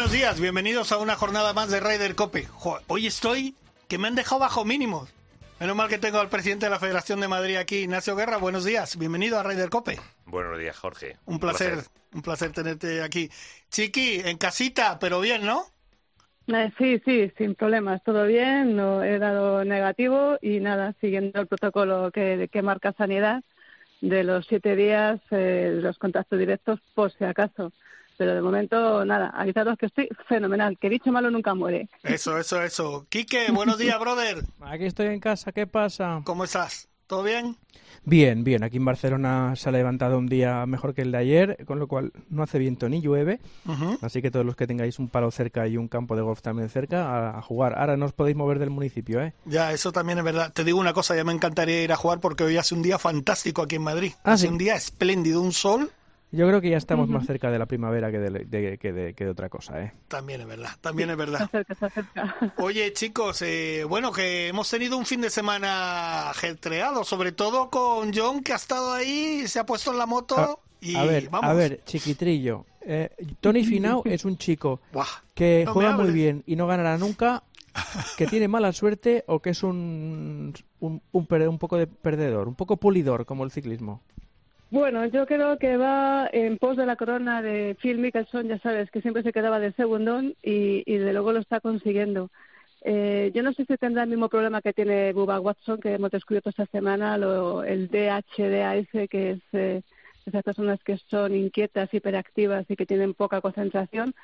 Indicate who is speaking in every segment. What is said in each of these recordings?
Speaker 1: Buenos días, bienvenidos a una jornada más de Ryder Cope. Jo, hoy estoy que me han dejado bajo mínimos. Menos mal que tengo al presidente de la Federación de Madrid aquí, Ignacio Guerra. Buenos días, bienvenido a Ryder Cope.
Speaker 2: Buenos días, Jorge.
Speaker 1: Un placer, un placer tenerte aquí. Chiqui, en casita, pero bien, ¿no?
Speaker 3: Eh, sí, sí, sin problemas, todo bien, no he dado negativo y nada, siguiendo el protocolo que, que marca Sanidad de los siete días, eh, los contactos directos, por si acaso. Pero de momento, nada, avisaros que estoy fenomenal, que dicho malo nunca muere.
Speaker 1: Eso, eso, eso. Quique, buenos días, brother.
Speaker 4: Aquí estoy en casa, ¿qué pasa?
Speaker 1: ¿Cómo estás? ¿Todo bien?
Speaker 4: Bien, bien. Aquí en Barcelona se ha levantado un día mejor que el de ayer, con lo cual no hace viento ni llueve. Así que todos los que tengáis un palo cerca y un campo de golf también cerca, a, a jugar. Ahora no os podéis mover del municipio, ¿eh?
Speaker 1: Ya, eso también es verdad. Te digo una cosa, ya me encantaría ir a jugar porque hoy hace un día fantástico aquí en Madrid.
Speaker 4: Ah,
Speaker 1: hace
Speaker 4: sí.
Speaker 1: un día espléndido, un sol.
Speaker 4: Yo creo que ya estamos más cerca de la primavera que de, de- que de- que de otra cosa, ¿eh?
Speaker 1: También es verdad, también es
Speaker 3: Se
Speaker 1: verdad.
Speaker 3: acerca, se acerca.
Speaker 1: Oye, chicos, eh, bueno, que hemos tenido un fin de semana ajetreado, sobre todo con John, que ha estado ahí, se ha puesto en la moto
Speaker 4: A,
Speaker 1: y
Speaker 4: a ver,
Speaker 1: vamos.
Speaker 4: a ver, chiquitrillo. Eh, Tony Finau es un chico
Speaker 1: Buah,
Speaker 4: que
Speaker 1: no
Speaker 4: juega muy bien y no ganará nunca, que tiene mala suerte o que es un, un, un, per- un poco de perdedor, un poco pulidor como el ciclismo.
Speaker 3: Bueno, yo creo que va en pos de la corona de Phil Mickelson, ya sabes, que siempre se quedaba de segundón y, de luego lo está consiguiendo. Eh, yo no sé si tendrá el mismo problema que tiene Bubba Watson, que hemos descubierto esta semana, lo, el DHDAS, que es eh, esas personas que son inquietas, hiperactivas y que tienen poca concentración.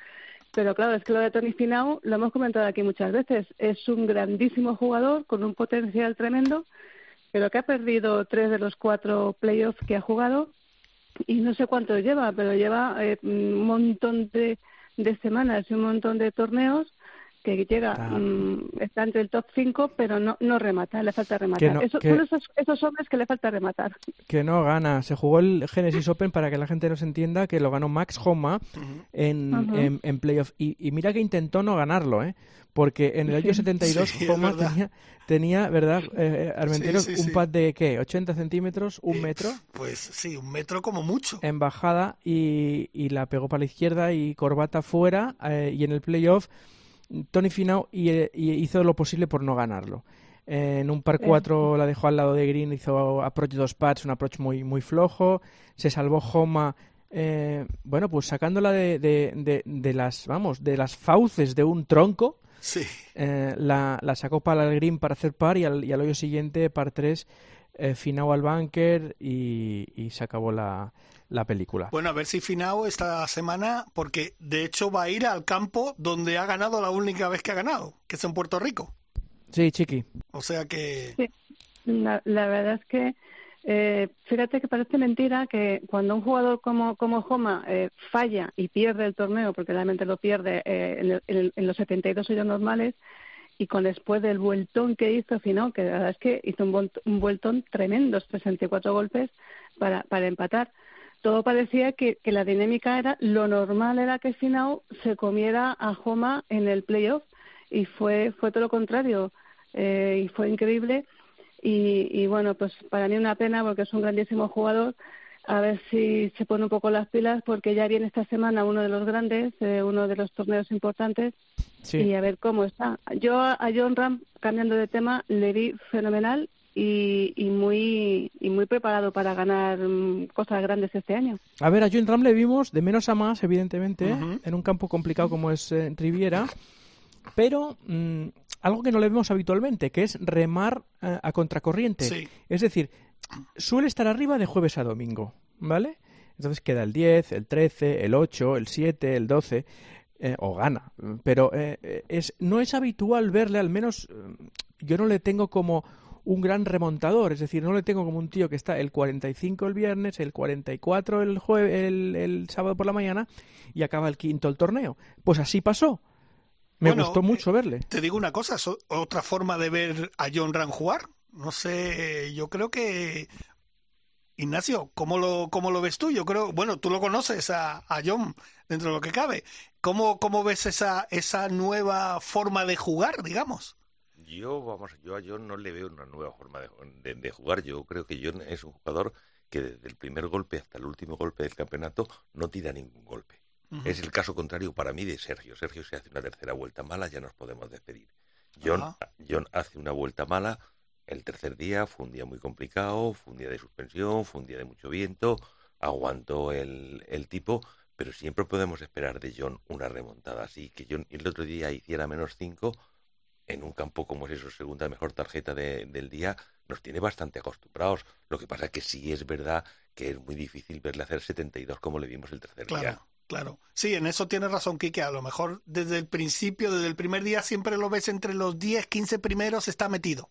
Speaker 3: Pero claro, es que lo de Tony Finau, lo hemos comentado aquí muchas veces, es un grandísimo jugador con un potencial tremendo, pero que ha perdido tres de los cuatro playoffs que ha jugado y no sé cuánto lleva, pero lleva eh, un montón de, de semanas y un montón de torneos que llega,
Speaker 4: Ah.
Speaker 3: mm, está entre el top 5, pero no, no remata, le falta rematar.
Speaker 4: no-
Speaker 3: Eso-
Speaker 4: que-
Speaker 3: Son esos, esos hombres que le falta rematar.
Speaker 4: Que no gana. Se jugó el Genesis Open para que la gente nos entienda que lo ganó Max Homa en, en, en playoff. Y, y mira que intentó no ganarlo, ¿eh? Porque en el año 72
Speaker 1: Sí,
Speaker 4: Homa
Speaker 1: verdad.
Speaker 4: tenía, tenía, ¿verdad, eh, Armenteros,
Speaker 1: Sí, sí,
Speaker 4: un
Speaker 1: sí.
Speaker 4: pad de, ¿qué? ¿80 centímetros? ¿Un
Speaker 1: Eh,
Speaker 4: metro?
Speaker 1: Pues sí, un metro como mucho.
Speaker 4: en bajada y, y la pegó para la izquierda y corbata fuera eh, y en el playoff Tony Finau y, eh, y hizo lo posible por no ganarlo. Eh, en un par 4 la dejó al lado de Green, hizo approach dos pads, un approach muy, muy flojo. Se salvó Homa, eh, bueno, pues sacándola de, de, de, de las, vamos, de las fauces de un tronco.
Speaker 1: Sí.
Speaker 4: Eh, la, la sacó para el green para hacer par y al, y al hoyo siguiente, par 3, eh, Finau al bunker y, y se acabó la, la película.
Speaker 1: Bueno, a ver si Finao esta semana, porque de hecho va a ir al campo donde ha ganado la única vez que ha ganado, que es en Puerto Rico.
Speaker 4: Sí, Chiqui.
Speaker 1: O sea que...
Speaker 3: Sí. La, la verdad es que, eh, fíjate que parece mentira que cuando un jugador como, como Homa eh, falla y pierde el torneo, porque realmente lo pierde eh, en, el- en el- en los 72 hoyos normales, y con después del vueltón que hizo Finau, que la verdad es que hizo un, un vueltón tremendo, 64 golpes para, para empatar. Todo parecía que, que la dinámica era, lo normal era que Finau se comiera a Homa en el playoff y fue, fue todo lo contrario eh, y fue increíble y, y bueno, pues para mí una pena porque es un grandísimo jugador. A ver si se pone un poco las pilas porque ya viene esta semana uno de los grandes, eh, uno de los torneos importantes
Speaker 4: Sí.
Speaker 3: y a ver cómo está. Yo a John Ram, cambiando de tema, le vi fenomenal y, y muy y muy preparado para ganar mm, cosas grandes este año.
Speaker 4: A ver, a John Ram le vimos de menos a más, evidentemente, en un campo complicado como es eh, Riviera, pero mm, algo que no le vemos habitualmente, que es remar eh, a contracorriente.
Speaker 1: Sí.
Speaker 4: Es decir, suele estar arriba de jueves a domingo, ¿vale? Entonces queda el 10, el 13, el 8, el 7, el 12, eh, o gana. Pero eh, eh, es, no es habitual verle, al menos yo no le tengo como un gran remontador, es decir, no le tengo como un tío que está el 45 el viernes, el 44 el, el, el sábado por la mañana y acaba el quinto el torneo. Pues así pasó. Me gustó mucho verle.
Speaker 1: Te digo una cosa, otra forma de ver a John Ram jugar. No sé, yo creo que Ignacio, ¿cómo lo, cómo lo ves tú? Yo creo, bueno, tú lo conoces a, a John dentro de lo que cabe. ¿Cómo, cómo ves esa, esa nueva forma de jugar, digamos?
Speaker 2: Yo, vamos, yo a John no le veo una nueva forma de, de, jugar. Yo creo que John es un jugador que desde el primer golpe hasta el último golpe del campeonato no tira ningún golpe. Es el caso contrario para mí de Sergio. Sergio se hace una tercera vuelta mala, ya nos podemos despedir. John, John hace una vuelta mala, el tercer día fue un día muy complicado, fue un día de suspensión, fue un día de mucho viento, aguantó el, el tipo, pero siempre podemos esperar de John una remontada así. Que John el otro día hiciera menos cinco en un campo como es eso, segunda mejor tarjeta del día, nos tiene bastante acostumbrados. Lo que pasa es que sí es verdad que es muy difícil verle hacer 72 como le vimos el tercer día.
Speaker 1: Claro, sí, en eso tiene razón Quique. A lo mejor desde el principio, desde el primer día, siempre lo ves entre los 10, 15 primeros, está metido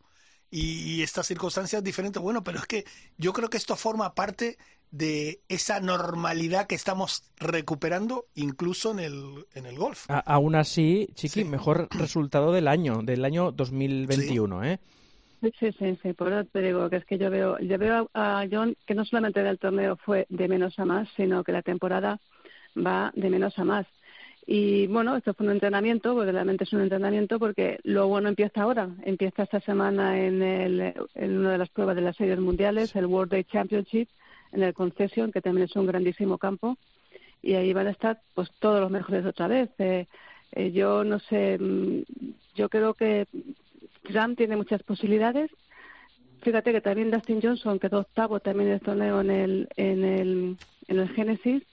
Speaker 1: y, estas circunstancias diferentes. Bueno, pero es que yo creo que esto forma parte de esa normalidad que estamos recuperando incluso en el, en el golf.
Speaker 4: aún así, Chiqui, mejor resultado del año, del año 2021, ¿eh?
Speaker 3: Sí, sí, sí, por eso te digo que es que yo veo, yo veo a John que no solamente del torneo fue de menos a más, sino que la temporada va de menos a más. Y bueno, esto fue un entrenamiento, porque realmente es un entrenamiento, porque lo bueno empieza ahora. Empieza esta semana en, el, en una de las pruebas de las series mundiales, el World Day Championship, en el Concession, que también es un grandísimo campo. Y ahí van a estar pues todos los mejores otra vez. Eh, eh, yo no sé, mm, yo creo que Trump tiene muchas posibilidades. Fíjate que también Dustin Johnson quedó octavo también en el torneo en el, en el, en el Genesis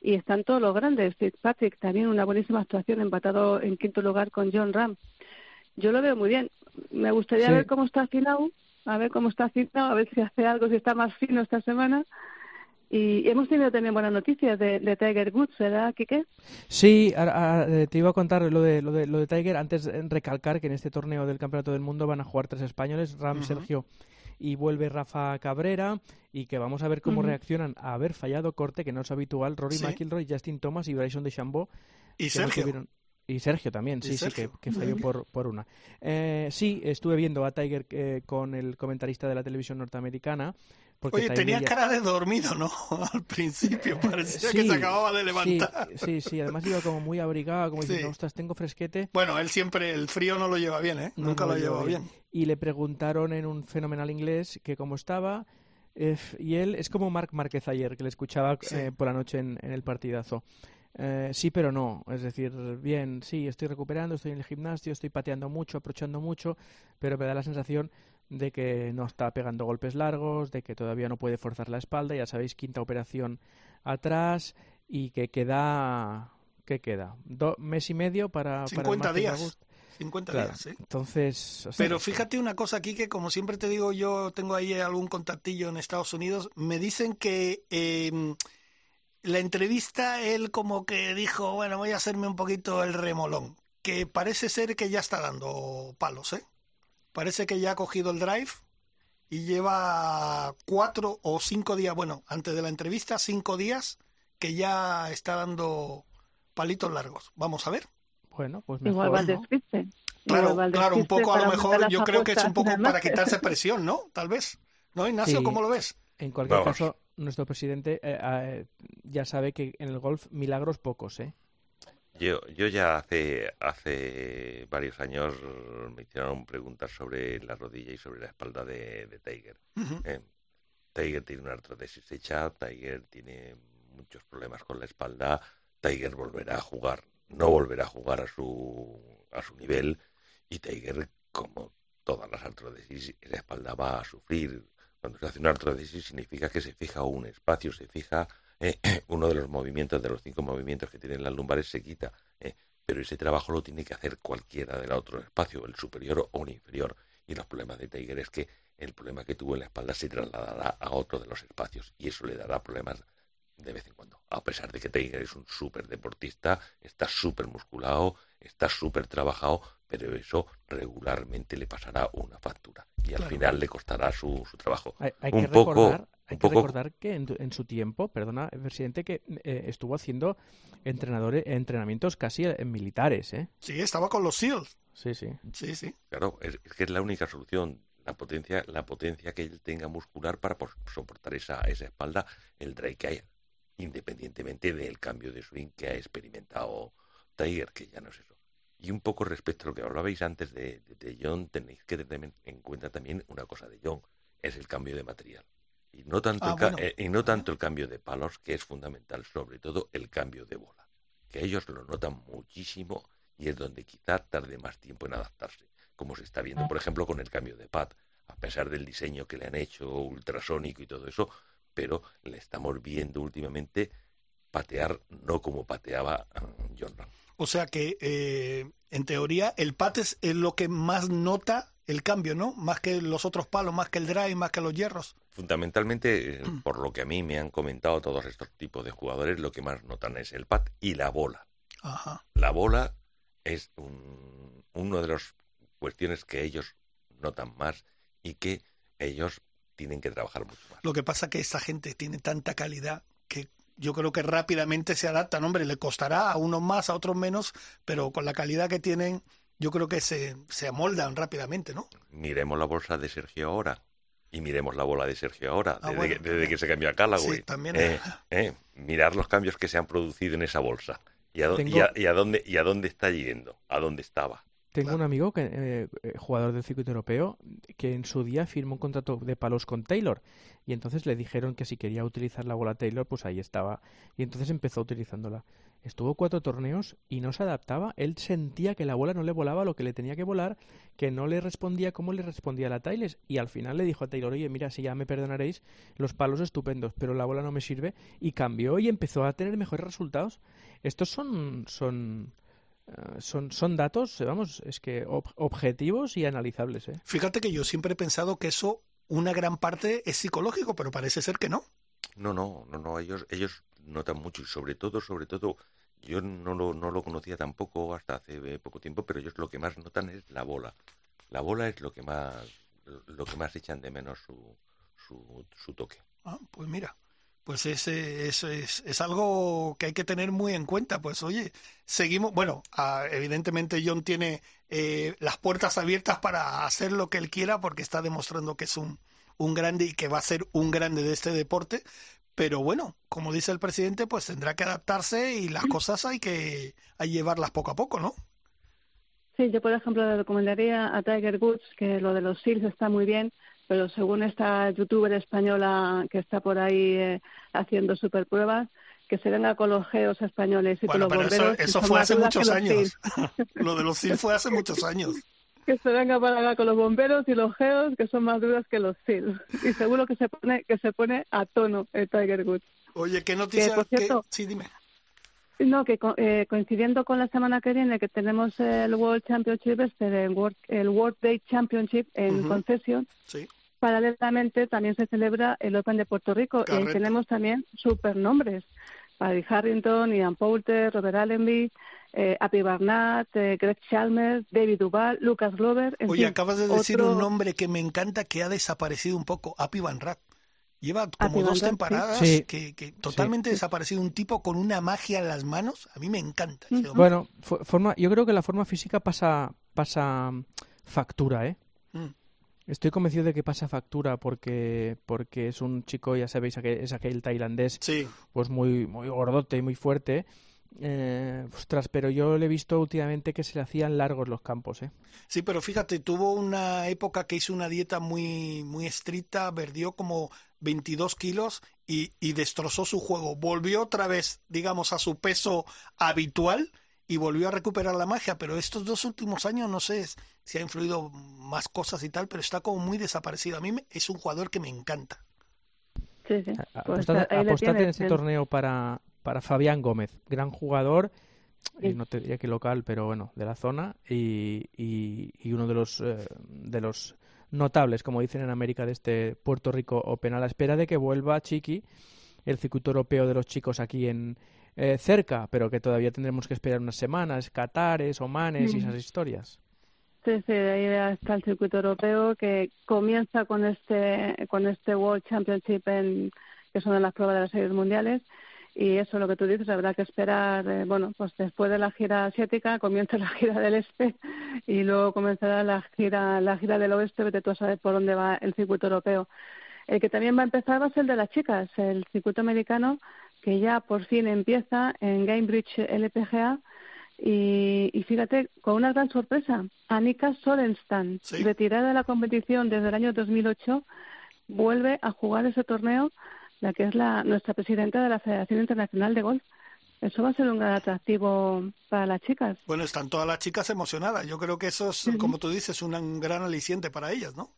Speaker 3: y están todos los grandes. Fitzpatrick también una buenísima actuación, empatado en quinto lugar con John Ram. Yo lo veo muy bien. Me gustaría ver cómo está afinado, a ver cómo está afinado, a ver si hace algo, si está más fino esta semana. Y hemos tenido también buenas noticias de, Tiger Woods, ¿verdad, Kike?
Speaker 4: Sí, eh, te iba a contar lo de, lo de, lo de Tiger. Antes recalcar que en este torneo del Campeonato del Mundo van a jugar tres españoles, Ram, Sergio y vuelve Rafa Cabrera y que vamos a ver cómo reaccionan a haber fallado corte, que no es habitual, Rory McIlroy, Justin Thomas y Bryson DeChambeau.
Speaker 1: Y Sergio.
Speaker 4: Y Sergio también, sí, sí, que, falló por, por una. Eh, sí, estuve viendo a Tiger eh, con el comentarista de la televisión norteamericana.
Speaker 1: Oye, tenía cara de dormido, ¿no? Al principio, parecía que se acababa de levantar.
Speaker 4: Sí, sí, además iba como muy abrigado, como diciendo, ostras, tengo fresquete.
Speaker 1: Bueno, él siempre, el frío no lo lleva bien, ¿eh? Nunca lo, lleva bien.
Speaker 4: Y le preguntaron en un fenomenal inglés que cómo estaba. Eh, y él es como Marc Márquez ayer, que le escuchaba por la noche en, en el partidazo. Eh, sí, pero no. Es decir, bien, sí, estoy recuperando, estoy en el gimnasio, estoy pateando mucho, aprovechando mucho, pero me da la sensación de que no está pegando golpes largos, de que todavía no puede forzar la espalda. Ya sabéis, quinta operación atrás y que queda. ¿Qué queda? mes y medio para.
Speaker 1: 50 días. 50 días, ¿sí?
Speaker 4: Entonces.
Speaker 1: Pero fíjate una cosa aquí que, como siempre te digo, yo tengo ahí algún contactillo en Estados Unidos. Me dicen que. Eh, la entrevista él como que dijo, bueno, voy a hacerme un poquito el remolón, que parece ser que ya está dando palos, ¿eh? Parece que ya ha cogido el drive y lleva cuatro o cinco días, bueno, antes de la entrevista, cinco días que ya está dando palitos largos. Vamos a ver.
Speaker 4: Bueno, pues mejor,
Speaker 3: Igual
Speaker 4: ¿no?
Speaker 1: Claro, claro, un poco a lo mejor yo creo que es un poco para quitarse presión, ¿no? Tal vez. ¿No, Ignacio? ¿Cómo lo ves?
Speaker 4: En cualquier caso, nuestro presidente eh, eh, ya sabe que en el golf milagros pocos, ¿eh?
Speaker 2: Yo, yo ya hace, hace varios años me hicieron preguntas sobre la rodilla y sobre la espalda de, Tiger. Eh, Tiger tiene una artrosis hecha, Tiger tiene muchos problemas con la espalda, Tiger volverá a jugar, no volverá a jugar a su, a su nivel y Tiger, como todas las artrosis, la espalda va a sufrir cuando se hace una artrodesis significa que se fija un espacio, se fija eh, uno de los movimientos, de los cinco movimientos que tienen las lumbares, se quita. Eh, pero ese trabajo lo tiene que hacer cualquiera del otro espacio, el superior o el inferior. Y los problemas de Tiger es que el problema que tuvo en la espalda se trasladará a otro de los espacios y eso le dará problemas de vez en cuando. A pesar de que Tiger es un súper deportista, está súper musculado, está súper trabajado, pero eso regularmente le pasará una factura y al final le costará su, su trabajo.
Speaker 4: Hay, que recordar, Hay que recordar que en, su tiempo, perdona, el presidente, que eh, estuvo haciendo entrenadores, entrenamientos casi en militares, ¿eh?
Speaker 1: Sí, estaba con los SEALs.
Speaker 4: Sí, sí.
Speaker 1: Sí, sí.
Speaker 2: Claro, es, que es la única solución. La potencia, la potencia que él tenga muscular para soportar esa, esa espalda, el drive que haya, independientemente del cambio de swing que ha experimentado Tiger, que ya no es eso. Y un poco respecto a lo que hablabais antes de, de John, tenéis que tener en cuenta también una cosa de John, es el cambio de material y no tanto, ah, el, eh, y no tanto el cambio de palos, que es fundamental, sobre todo el cambio de bola, que ellos lo notan muchísimo y es donde quizá tarde más tiempo en adaptarse, como se está viendo, por ejemplo, con el cambio de pad, a pesar del diseño que le han hecho, ultrasónico y todo eso, pero le estamos viendo últimamente patear no como pateaba mm, John Ram.
Speaker 1: O sea que, eh, en teoría, el pad es lo que más nota el cambio, ¿no? Más que los otros palos, más que el drive, más que los hierros.
Speaker 2: Fundamentalmente, eh, por lo que a mí me han comentado todos estos tipos de jugadores, lo que más notan es el pad y la bola.
Speaker 1: Ajá.
Speaker 2: La bola es un, uno de las cuestiones que ellos notan más y que ellos tienen que trabajar mucho más.
Speaker 1: Lo que pasa es que esa gente tiene tanta calidad que yo creo que rápidamente se adaptan. Hombre, le costará a unos más, a otros menos, pero con la calidad que tienen, yo creo que se, se amoldan rápidamente, ¿no?
Speaker 2: Miremos la bolsa de Sergio ahora y miremos la bola de Sergio ahora, ah, desde, que, se cambió a Callaway.
Speaker 1: Sí, también.
Speaker 2: Eh, eh, mirar los cambios que se han producido en esa bolsa y a, dónde, y a dónde está yendo, a dónde estaba.
Speaker 4: Tengo un amigo, que, eh, eh, jugador del circuito europeo, que en su día firmó un contrato de palos con Taylor. Y entonces le dijeron que si quería utilizar la bola Taylor, pues ahí estaba. Y entonces empezó utilizándola. Estuvo cuatro torneos y no se adaptaba. Él sentía que la bola no le volaba lo que le tenía que volar, que no le respondía como le respondía la Taylor. Y al final le dijo a Taylor, oye, mira, si ya me perdonaréis, los palos estupendos, pero la bola no me sirve. Y cambió y empezó a tener mejores resultados. Estos son, son eh, son, son datos, vamos, es que objetivos y analizables. ¿eh?
Speaker 1: Fíjate que yo siempre he pensado que eso, una gran parte es psicológico, pero parece ser que no.
Speaker 2: No, no, no, no, ellos, ellos notan mucho y sobre todo, sobre todo, yo no lo, no lo conocía tampoco hasta hace poco tiempo, pero ellos lo que más notan es la bola. La bola es lo que más, lo que más echan de menos su, su, su toque.
Speaker 1: Ah, pues mira pues es, es, es, algo que hay que tener muy en cuenta. Pues oye, seguimos, bueno, ah, evidentemente John tiene eh, las puertas abiertas para hacer lo que él quiera porque está demostrando que es un, un grande y que va a ser un grande de este deporte. Pero bueno, como dice el presidente, pues tendrá que adaptarse y las cosas hay que hay llevarlas poco a poco, ¿no?
Speaker 3: Sí, yo por ejemplo le recomendaría a Tiger Woods que lo de los SEALs está muy bien, pero según esta youtuber española que está por ahí eh, haciendo super pruebas, que se venga con los geos españoles y con los bomberos.
Speaker 1: Eso, fue hace muchos años. Lo de los SEAL fue hace muchos años.
Speaker 3: Que se venga para acá con los bomberos y los geos, que son más duras que los SEAL. Y seguro que se pone que se pone a tono el Tiger Woods.
Speaker 1: Oye, ¿qué noticia? por cierto, Sí, dime.
Speaker 3: No, que eh, coincidiendo con la semana que viene que tenemos el World Championship, este, el World, el World Day Championship en concesión,
Speaker 1: sí
Speaker 3: paralelamente también se celebra el Open de Puerto Rico y tenemos también supernombres. Paddy Harrington, Ian Poulter, Robert Allenby, eh, Api Barnett, eh, Greg Chalmers, David Duval, Lucas Glover.
Speaker 1: Oye, acabas de decir un nombre que me encanta que ha desaparecido un poco, Api Van Lleva como dos temporadas que, totalmente desaparecido. Un tipo con una magia en las manos. A mí me encanta.
Speaker 4: Bueno, forma, yo creo que la forma física pasa, pasa factura, ¿eh? Mm. Estoy convencido de que pasa factura porque, porque es un chico, ya sabéis, es aquel tailandés, pues muy, muy gordote y muy fuerte. Eh, ostras, pero yo le he visto últimamente que se le hacían largos los campos, ¿eh?
Speaker 1: Sí, pero fíjate, tuvo una época que hizo una dieta muy, muy estricta, perdió como 22 kilos y, y destrozó su juego. Volvió otra vez, digamos, a su peso habitual y volvió a recuperar la magia, pero estos dos últimos años no sé si ha influido más cosas y tal, pero está como muy desaparecido. A mí es un jugador que me encanta.
Speaker 3: Sí, sí.
Speaker 4: Pues apostate, en ese torneo para, para Fabián Gómez, gran jugador, y no te diría que local, pero bueno, de la zona y, y, uno de los, eh, de los notables, como dicen en América, de este Puerto Rico Open, a la espera de que vuelva Chiqui, el circuito europeo de los chicos aquí en, eh, cerca, pero que todavía tendremos que esperar unas semanas, Catares, Omanes y esas historias.
Speaker 3: Sí, sí, ahí está el circuito europeo que comienza con este con este World Championship en, que son las pruebas de las series mundiales y eso es lo que tú dices, habrá que esperar, eh, bueno, pues después de la gira asiática comienza la gira del este y luego comenzará la gira la gira del oeste, vete tú a saber por dónde va el circuito europeo. El que también va a empezar va a ser el de las chicas, el circuito americano, que ya por fin empieza en Gamebridge LPGA. Y, y fíjate, con una gran sorpresa, Annika Solenstam, retirada de la competición desde el año 2008, vuelve a jugar ese torneo, la que es la, nuestra presidenta de la Federación Internacional de Golf. Eso va a ser un gran atractivo para las chicas.
Speaker 1: Bueno, están todas las chicas emocionadas. Yo creo que eso es, como tú dices, un gran aliciente para ellas, ¿no?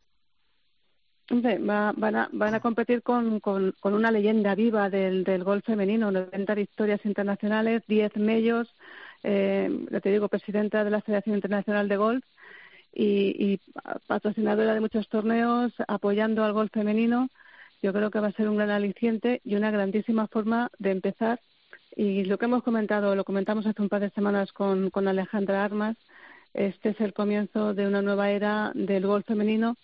Speaker 3: Van, a, van a competir con, con, una leyenda viva del, del golf femenino, 90 victorias internacionales, 10 medios, eh, ya te digo, presidenta de la Federación Internacional de Golf y, y patrocinadora de muchos torneos, apoyando al golf femenino. Yo creo que va a ser un gran aliciente y una grandísima forma de empezar. Y lo que hemos comentado, lo comentamos hace un par de semanas con, con Alejandra Armas, este es el comienzo de una nueva era del golf femenino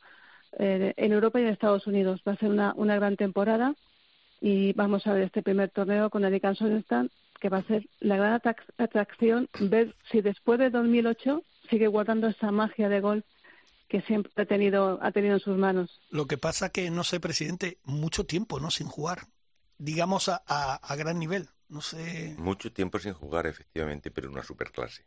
Speaker 3: eh, en Europa y en Estados Unidos. Va a ser una, una gran temporada y vamos a ver este primer torneo con Erika Solenstam, que va a ser la gran atracción, ver si después de 2008 sigue guardando esa magia de golf que siempre ha tenido, ha tenido en sus manos.
Speaker 1: Lo que pasa que, no sé, presidente, mucho tiempo, ¿no? Sin jugar, digamos a, a, gran nivel, no sé.
Speaker 2: Mucho tiempo sin jugar, efectivamente, pero una superclase.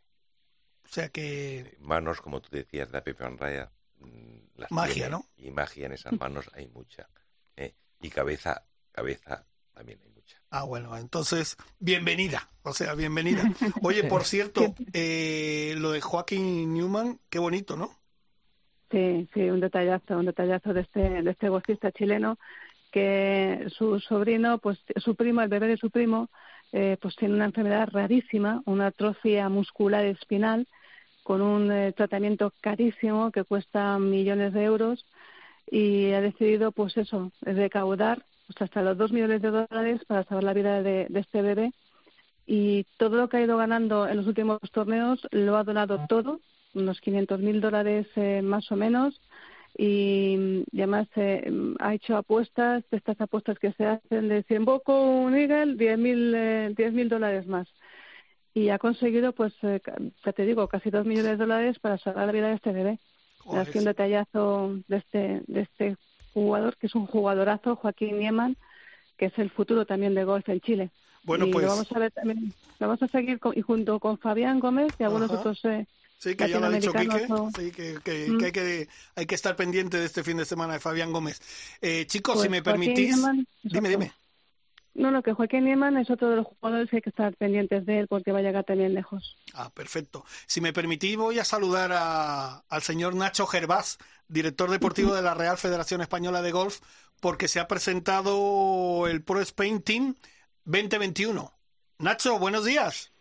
Speaker 1: O sea que...
Speaker 2: Manos, como tú decías, de Pepe Raya,
Speaker 1: Mm, magia, ¿no?
Speaker 2: Y magia en esas manos hay mucha. ¿eh? Y cabeza, cabeza también hay mucha.
Speaker 1: Ah, bueno, entonces, bienvenida, o sea, bienvenida. Oye, por cierto, eh, lo de Joaquín Newman, qué bonito, ¿no?
Speaker 3: Sí, sí, un detallazo, un detallazo de este, de este golfista chileno que su sobrino, pues su primo, el bebé de su primo, eh, pues tiene una enfermedad rarísima, una atrofia muscular espinal, con un eh, tratamiento carísimo que cuesta millones de euros y ha decidido, pues eso, recaudar pues hasta los dos millones de dólares para salvar la vida de, este bebé. Y todo lo que ha ido ganando en los últimos torneos lo ha donado todo, unos 500 mil dólares eh, más o menos. Y, además eh, ha hecho apuestas, de estas apuestas que se hacen de si invoco un Eagle, 10 mil dólares más y ha conseguido, pues, eh, ya te digo, casi dos millones de dólares para salvar la vida de este bebé. Haciendo detallazo de este, de este jugador, que es un jugadorazo, Joaquín Nieman, que es el futuro también de golf en Chile.
Speaker 1: Bueno,
Speaker 3: y
Speaker 1: pues.
Speaker 3: Lo vamos a ver también, lo vamos a seguir y junto con Fabián Gómez y algunos otros. Eh,
Speaker 1: sí, que ya lo ha dicho Quique. Sí, que, que, mm. hay, que hay que estar pendiente de este fin de semana de Fabián Gómez. Eh, chicos, si pues me permitís. dime, dime.
Speaker 3: No, no, que Joaquín Nieman es otro de los jugadores que hay que estar pendientes de él porque va a llegar también lejos.
Speaker 1: Ah, perfecto. Si me permitís, voy a saludar a, al señor Nacho Gervás, director deportivo de la Real Federación Española de Golf, porque se ha presentado el Pro Spain Team 2021. Nacho, buenos días.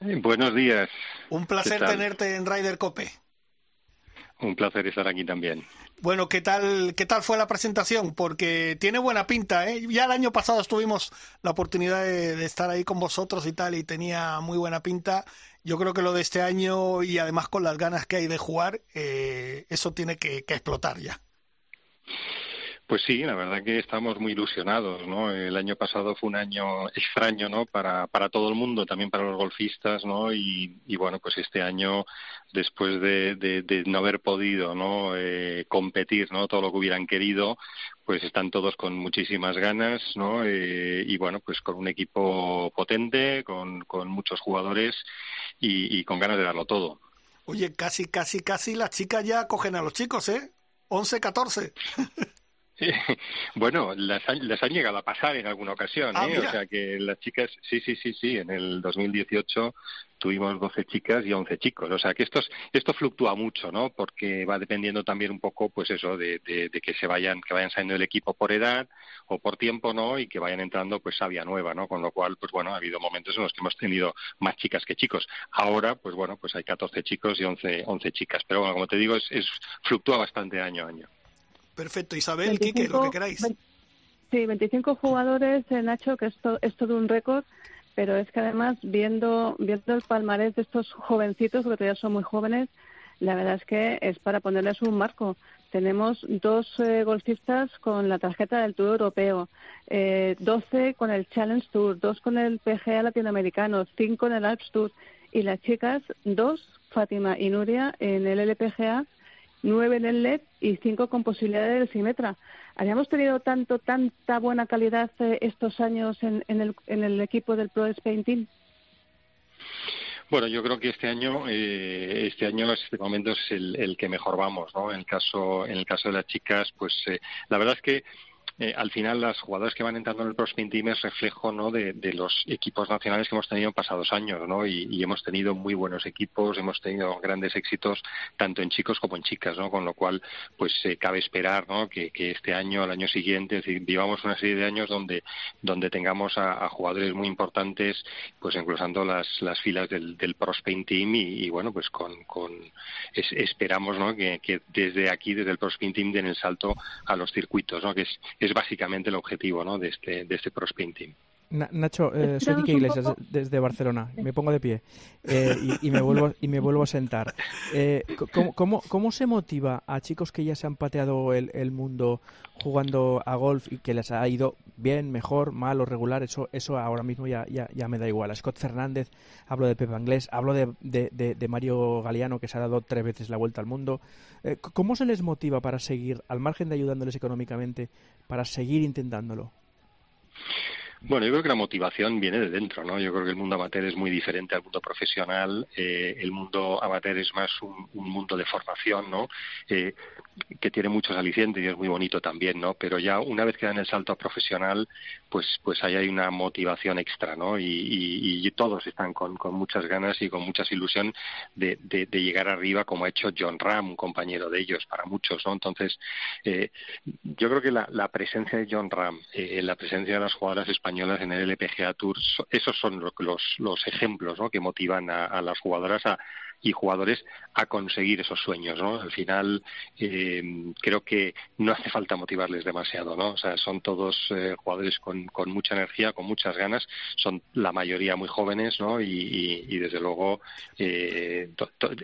Speaker 5: buenos días.
Speaker 1: Un placer tenerte en Ryder Cope.
Speaker 5: Un placer estar aquí también.
Speaker 1: Bueno, ¿qué tal, ¿qué tal fue la presentación? Porque tiene buena pinta, ¿eh? Ya el año pasado tuvimos la oportunidad de, estar ahí con vosotros y tal, y tenía muy buena pinta. Yo creo que lo de este año, y además con las ganas que hay de jugar, eh, eso tiene que, que explotar ya.
Speaker 5: Pues sí, la verdad que estamos muy ilusionados, ¿no? El año pasado fue un año extraño, ¿no? Para, para todo el mundo, también para los golfistas, ¿no? Y, bueno, pues este año, después de, de, no haber podido, ¿no? Eh, competir, ¿no? Todo lo que hubieran querido, pues están todos con muchísimas ganas, ¿no? Eh, y bueno, pues con un equipo potente, con, con muchos jugadores y, y con ganas de darlo todo.
Speaker 1: Oye, casi, casi, casi las chicas ya cogen a los chicos, ¿eh? 11, 14.
Speaker 5: Bueno, las, las, han llegado a pasar en alguna ocasión, ah, ¿eh? o sea que las chicas, sí, sí, sí, sí, en el 2018 tuvimos 12 chicas y 11 chicos, o sea que esto, esto fluctúa mucho, ¿no? Porque va dependiendo también un poco, pues eso, de, de, que se vayan, que vayan saliendo del equipo por edad o por tiempo, ¿no? Y que vayan entrando, pues, sabia nueva, ¿no? Con lo cual, pues bueno, ha habido momentos en los que hemos tenido más chicas que chicos. Ahora, pues bueno, pues hay 14 chicos y 11, 11 chicas, pero bueno, como te digo, es, es fluctúa bastante año a año.
Speaker 1: Perfecto. Isabel, 25, lo que queráis.
Speaker 3: Sí, 25 jugadores, eh, Nacho, que esto es todo un récord, pero es que además, viendo, viendo el palmarés de estos jovencitos, porque todavía son muy jóvenes, la verdad es que es para ponerles un marco. Tenemos dos eh, golfistas con la tarjeta del Tour Europeo, eh, 12 con el Challenge Tour, dos con el PGA Latinoamericano, cinco en el Alps Tour y las chicas, dos, Fátima y Nuria, en el LPGA, nueve en el LED y cinco con posibilidades de Simetra. ¿Habíamos tenido tanto, tanta buena calidad eh, estos años en, el, en el equipo del Pro Spain Team?
Speaker 5: Bueno, yo creo que este año, eh, este año, este momento es el, que mejor vamos, ¿no? En el caso, en el caso de las chicas, pues eh, la verdad es que eh, al final las jugadoras que van entrando en el Pro Team es reflejo ¿no? de, los equipos nacionales que hemos tenido en pasados años, ¿no? Y, hemos tenido muy buenos equipos, hemos tenido grandes éxitos tanto en chicos como en chicas, ¿no? Con lo cual, pues eh, cabe esperar, ¿no? Que, este año, el año siguiente, es decir, vivamos una serie de años donde donde tengamos a, jugadores muy importantes, pues inclusando las, las filas del, del Pro Team y, bueno, pues con, con esperamos, ¿no? Que, desde aquí, desde el Pro Team, den el salto a los circuitos, ¿no? Que es básicamente el objetivo ¿no? de este, de este Team.
Speaker 4: Nacho, eh, soy Quique Iglesias desde Barcelona. Me pongo de pie eh, y, me vuelvo, y me vuelvo a sentar. Eh, ¿cómo, cómo, se motiva a chicos que ya se han pateado el, el, mundo jugando a golf y que les ha ido bien, mejor, mal o regular? Eso, eso ahora mismo ya, ya, ya me da igual. A Scott Fernández, hablo de Pepe Anglés, hablo de, de, de, Mario Galeano, que se ha dado tres veces la vuelta al mundo. ¿Cómo se les motiva para seguir, al margen de ayudándoles económicamente, para seguir intentándolo?
Speaker 5: Bueno, yo creo que la motivación viene de dentro, ¿no? Yo creo que el mundo amateur es muy diferente al mundo profesional. Eh, el mundo amateur es más un, mundo de formación, ¿no? Eh, que tiene muchos alicientes y es muy bonito también, ¿no? Pero ya una vez que dan el salto a profesional, pues, pues ahí hay una motivación extra, ¿no? Y, todos están con, con, muchas ganas y con mucha ilusión de, de, de, llegar arriba, como ha hecho John Ram, un compañero de ellos, para muchos, ¿no? Entonces, eh, yo creo que la, la, presencia de John Ram, eh, la presencia de las jugadoras españolas en el LPGA Tour, esos son los, los, ejemplos, ¿no? Que motivan a, a las jugadoras a y jugadores a conseguir esos sueños, ¿no? Al final eh, creo que no hace falta motivarles demasiado, ¿no? O sea, son todos eh, jugadores con, con, mucha energía, con muchas ganas, son la mayoría muy jóvenes, ¿no? Y, desde luego eh,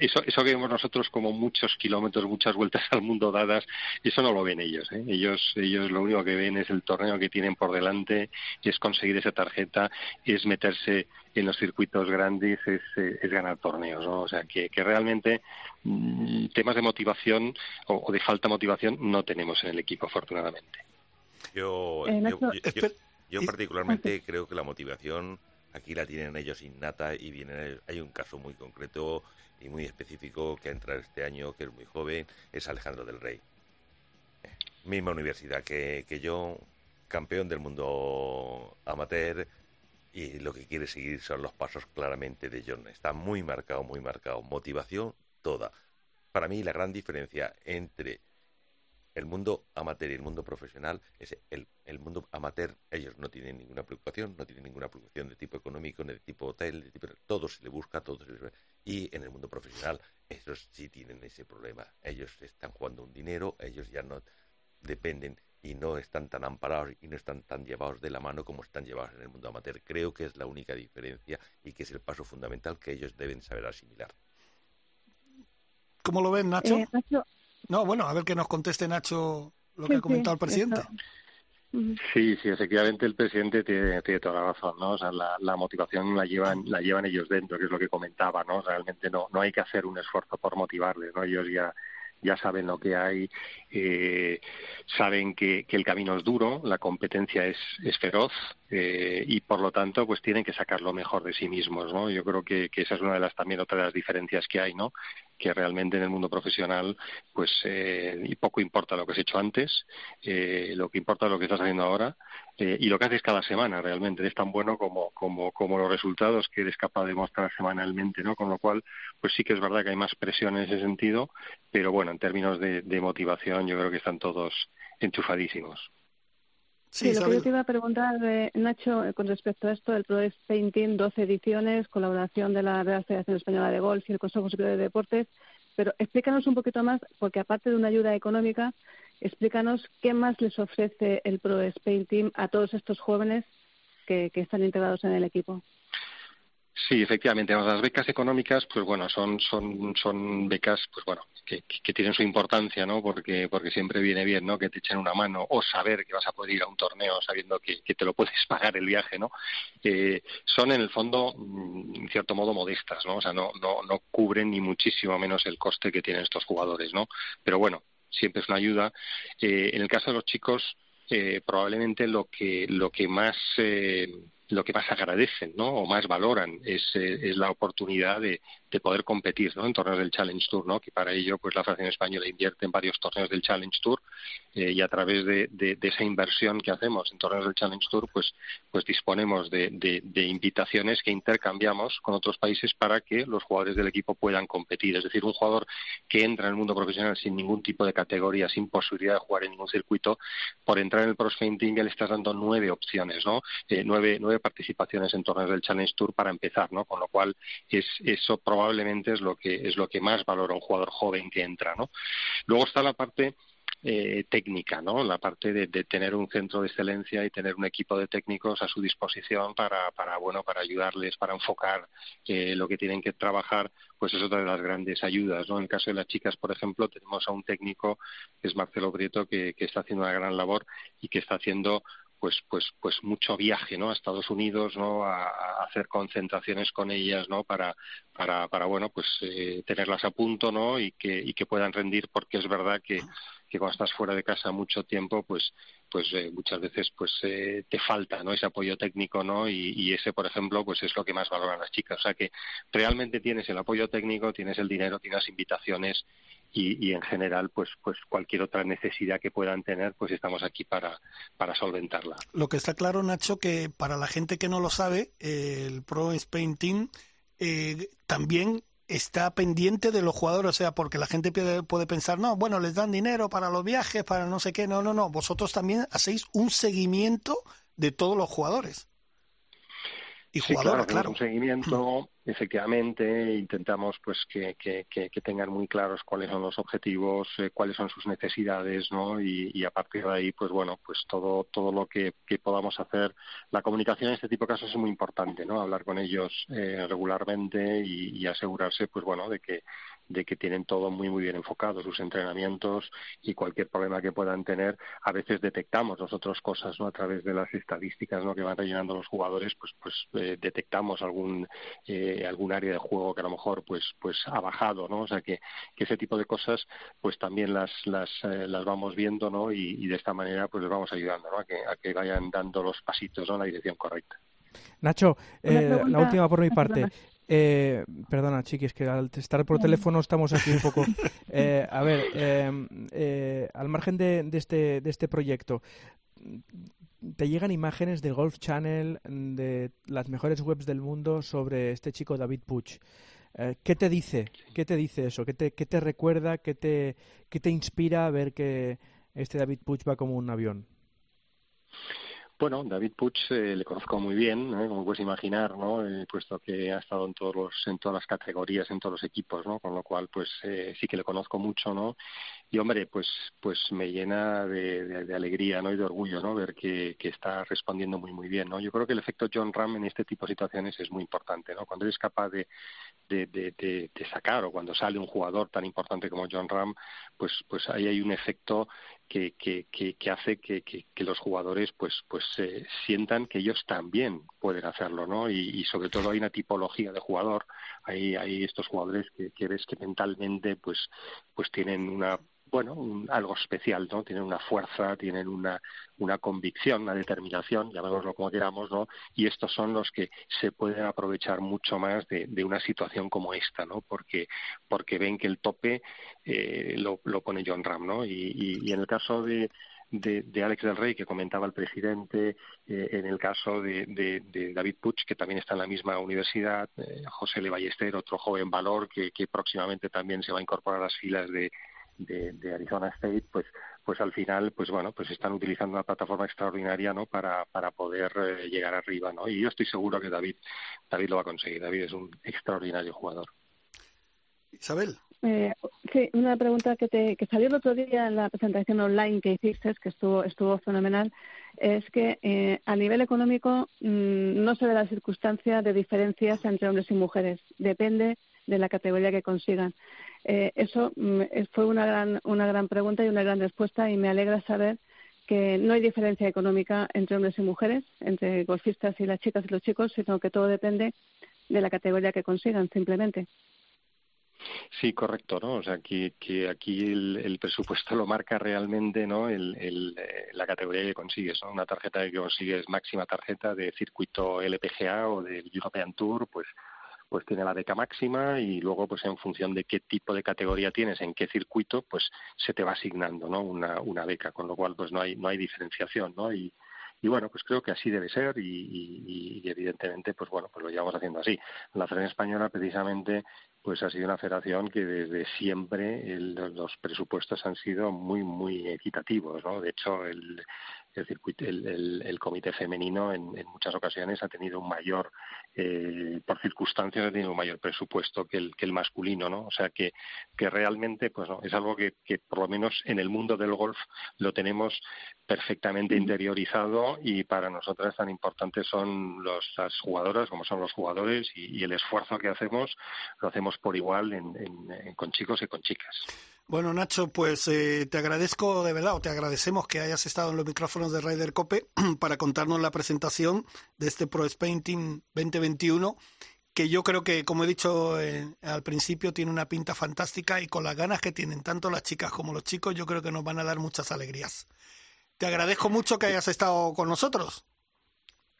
Speaker 5: eso, eso que vemos nosotros como muchos kilómetros, muchas vueltas al mundo dadas, eso no lo ven ellos, ¿eh? Ellos, ellos lo único que ven es el torneo que tienen por delante, es conseguir esa tarjeta, es meterse en los circuitos grandes es, eh, es ganar torneos, ¿no? O sea, que, que realmente mm, temas de motivación o, de falta de motivación no tenemos en el equipo, afortunadamente.
Speaker 2: Yo, eh, yo, particularmente creo que la motivación aquí la tienen ellos innata y viene, hay un caso muy concreto y muy específico que entra este año, que es muy joven, es Alejandro del Rey. Misma universidad que, que yo, campeón del mundo amateur, y lo que quiere seguir son los pasos claramente de John. Está muy marcado, muy marcado. Motivación toda. Para mí la gran diferencia entre el mundo amateur y el mundo profesional es el, el mundo amateur, ellos no tienen ninguna preocupación, no tienen ninguna preocupación de tipo económico, ni de tipo hotel, de tipo, todo se le busca, todo se le... Y en el mundo profesional, ellos sí tienen ese problema. Ellos están jugando un dinero, ellos ya no dependen y no están tan amparados y no están tan llevados de la mano como están llevados en el mundo amateur. Creo que es la única diferencia y que es el paso fundamental que ellos deben saber asimilar.
Speaker 1: ¿Cómo lo ven, Nacho? Eh, no, bueno, a ver que nos conteste Nacho lo que ha comentado el presidente.
Speaker 5: Sí, sí, efectivamente el presidente tiene, toda la razón, ¿no? O sea, la, motivación la llevan, la llevan ellos dentro, que es lo que comentaba, ¿no? Realmente no, no hay que hacer un esfuerzo por motivarles, ¿no? Ellos ya ya saben lo que hay, eh, saben que, que, el camino es duro, la competencia es, feroz eh, y por lo tanto pues tienen que sacar lo mejor de sí mismos, ¿no? Yo creo que, que, esa es una de las también otra de las diferencias que hay, ¿no? Que realmente en el mundo profesional pues eh, poco importa lo que has hecho antes, eh, lo que importa es lo que estás haciendo ahora eh, y lo que haces cada semana realmente es tan bueno como, como, como los resultados que eres capaz de mostrar semanalmente, ¿no? Con lo cual, pues sí que es verdad que hay más presión en ese sentido, pero bueno, en términos de, motivación yo creo que están todos enchufadísimos.
Speaker 3: Sí, lo que yo te iba a preguntar, eh, Nacho, eh, con respecto a esto del Pro Painting, 12 ediciones, colaboración de la Real Federación Española de Golf y el Consejo Superior de Deportes, pero explícanos un poquito más, porque aparte de una ayuda económica, explícanos qué más les ofrece el Pro Spain Team a todos estos jóvenes que, están integrados en el equipo.
Speaker 5: Sí, efectivamente. Las becas económicas, pues bueno, son son son becas, pues bueno, que, tienen su importancia, ¿no? Porque porque siempre viene bien, ¿no? Que te echen una mano o saber que vas a poder ir a un torneo sabiendo que, te lo puedes pagar el viaje, ¿no? Eh, son en el fondo, mm, en cierto modo, modestas, ¿no? O sea, no no no cubren ni muchísimo menos el coste que tienen estos jugadores, ¿no? Pero bueno, siempre es una ayuda. Eh, en el caso de los chicos, eh, probablemente lo que lo que más eh, lo que más agradecen ¿no? o más valoran es, eh, es la oportunidad de, de poder competir ¿no? en torneos del Challenge Tour, ¿no? que para ello pues la Federación Española invierte en varios torneos del Challenge Tour eh, y a través de, esa inversión que hacemos en torneos del Challenge Tour pues, pues disponemos de, de, invitaciones que intercambiamos con otros países para que los jugadores del equipo puedan competir. Es decir, un jugador que entra en el mundo profesional sin ningún tipo de categoría, sin posibilidad de jugar en ningún circuito, por entrar en el Pro Painting le estás dando nueve opciones, ¿no? Eh, nueve, nueve participaciones en torneos del Challenge Tour para empezar, ¿no? Con lo cual es eso probablemente es lo que es lo que más valora un jugador joven que entra, ¿no? Luego está la parte eh, técnica, ¿no? La parte de, tener un centro de excelencia y tener un equipo de técnicos a su disposición para, para bueno, para ayudarles, para enfocar eh, lo que tienen que trabajar, pues es otra de las grandes ayudas, ¿no? En el caso de las chicas, por ejemplo, tenemos a un técnico que es Marcelo Prieto que está haciendo una gran labor y que está haciendo pues pues pues mucho viaje no a Estados Unidos no a, hacer concentraciones con ellas no para para para bueno pues eh, tenerlas a punto no y que y que puedan rendir porque es verdad que que cuando estás fuera de casa mucho tiempo pues pues eh, muchas veces pues eh, te falta no ese apoyo técnico no y, y, ese por ejemplo pues es lo que más valoran las chicas. O sea que realmente tienes el apoyo técnico tienes el dinero tienes invitaciones y, en general pues pues cualquier otra necesidad que puedan tener pues estamos aquí para para solventarla.
Speaker 1: Lo que está claro Nacho que para la gente que no lo sabe el Pro Spain Team eh, también está pendiente de los jugadores, o sea, porque la gente puede, pensar, no, bueno, les dan dinero para los viajes, para no sé qué, no, no, no, vosotros también hacéis un seguimiento de todos los jugadores
Speaker 5: y jugadores, claro, Un seguimiento, efectivamente, intentamos pues que, que, que, tengan muy claros cuáles son los objetivos, eh, cuáles son sus necesidades, ¿no? Y, a partir de ahí, pues bueno, pues todo todo lo que, podamos hacer. La comunicación en este tipo de casos es muy importante, ¿no? Hablar con ellos eh, regularmente y, y asegurarse, pues bueno, de que de que tienen todo muy muy bien enfocado, sus entrenamientos y cualquier problema que puedan tener, a veces detectamos nosotros cosas, ¿no? A través de las estadísticas, ¿no? Que van rellenando los jugadores, pues pues eh, detectamos algún eh, algún área de juego que a lo mejor pues pues ha bajado, ¿no? O sea que, que ese tipo de cosas pues también las las eh, las vamos viendo, ¿no? Y, de esta manera pues les vamos ayudando, ¿no? A que a que vayan dando los pasitos en la dirección correcta.
Speaker 4: Nacho, la última por mi parte. Eh, perdona, chiquis, que al estar por teléfono estamos aquí un poco. Eh, a ver, em, eh, al margen de, este, de este proyecto, te llegan imágenes del Golf Channel, de las mejores webs del mundo sobre este chico David Puch. Eh, ¿Qué te dice? ¿Qué te dice eso? ¿Qué te, qué te recuerda? ¿Qué te, ¿Qué te inspira a ver que este David Puch va como un avión?
Speaker 5: Bueno, David Puch eh, le conozco muy bien, como puedes imaginar, ¿no? Eh, puesto que ha estado en todos los, en todas las categorías, en todos los equipos, ¿no? Con lo cual, pues eh, sí que le conozco mucho, ¿no? Y hombre, pues, pues me llena de, alegría, ¿no? Y de orgullo, ¿no? Ver que, que, está respondiendo muy, muy bien, ¿no? Yo creo que el efecto John Ram en este tipo de situaciones es muy importante, ¿no? Cuando eres capaz de, de, sacar o cuando sale un jugador tan importante como John Ram, pues, pues ahí hay un efecto que, que, que, hace que, que, los jugadores pues pues eh, sientan que ellos también pueden hacerlo no y, y, sobre todo hay una tipología de jugador hay hay estos jugadores que, que ves que mentalmente pues pues tienen una bueno, algo especial, ¿no? Tienen una fuerza, tienen una, una convicción, una determinación, llamémoslo como queramos, ¿no? Y estos son los que se pueden aprovechar mucho más de, de una situación como esta, ¿no? Porque, porque ven que el tope eh, lo, lo pone John Ram, ¿no? Y, y, en el caso de, de, Alex del Rey, que comentaba el presidente, eh, en el caso de, de, David Puch, que también está en la misma universidad, eh, José Le Ballester, otro joven valor que, que próximamente también se va a incorporar a las filas de, de, Arizona State, pues, pues al final, pues bueno, pues están utilizando una plataforma extraordinaria, ¿no? Para, para poder eh, llegar arriba, ¿no? Y yo estoy seguro que David, David lo va a conseguir. David es un extraordinario jugador.
Speaker 1: Isabel.
Speaker 3: Eh, sí, una pregunta que, te, que salió el otro día en la presentación online que hiciste, que estuvo, estuvo fenomenal, es que eh, a nivel económico mm, no se ve la circunstancia de diferencias entre hombres y mujeres. Depende de la categoría que consigan. Eh, eso mm, fue una gran, una gran pregunta y una gran respuesta y me alegra saber que no hay diferencia económica entre hombres y mujeres, entre golfistas y las chicas y los chicos, sino que todo depende de la categoría que consigan, simplemente.
Speaker 5: Sí, correcto, ¿no? O sea, que, que aquí el, presupuesto lo marca realmente, ¿no? El, eh, la categoría que consigues, ¿no? Una tarjeta que consigues máxima tarjeta de circuito LPGA o de European Tour, pues pues tiene la beca máxima y luego pues en función de qué tipo de categoría tienes en qué circuito pues se te va asignando no una, una beca con lo cual pues no hay no hay diferenciación no y, y bueno, pues creo que así debe ser y, y, evidentemente, pues bueno, pues lo llevamos haciendo así. La Federación Española precisamente pues ha sido una federación que desde siempre los presupuestos han sido muy, muy equitativos, ¿no? De hecho, el, el, circuito, el, el, comité femenino en, en, muchas ocasiones ha tenido un mayor, eh, por circunstancias, ha tenido un mayor presupuesto que el, que el masculino, ¿no? O sea que, que realmente, pues no, es algo que, que por lo menos en el mundo del golf lo tenemos perfectamente interiorizado y para nosotras tan importantes son los, las jugadoras como son los jugadores y, y el esfuerzo que hacemos lo hacemos por igual en, en, con chicos y con chicas.
Speaker 1: Bueno, Nacho, pues eh, te agradezco de verdad, o te agradecemos que hayas estado en los micrófonos de Ryder Cope para contarnos la presentación de este Pro Spain Team 2021, que yo creo que, como he dicho eh, al principio, tiene una pinta fantástica y con las ganas que tienen tanto las chicas como los chicos, yo creo que nos van a dar muchas alegrías. Te agradezco mucho que hayas estado con nosotros.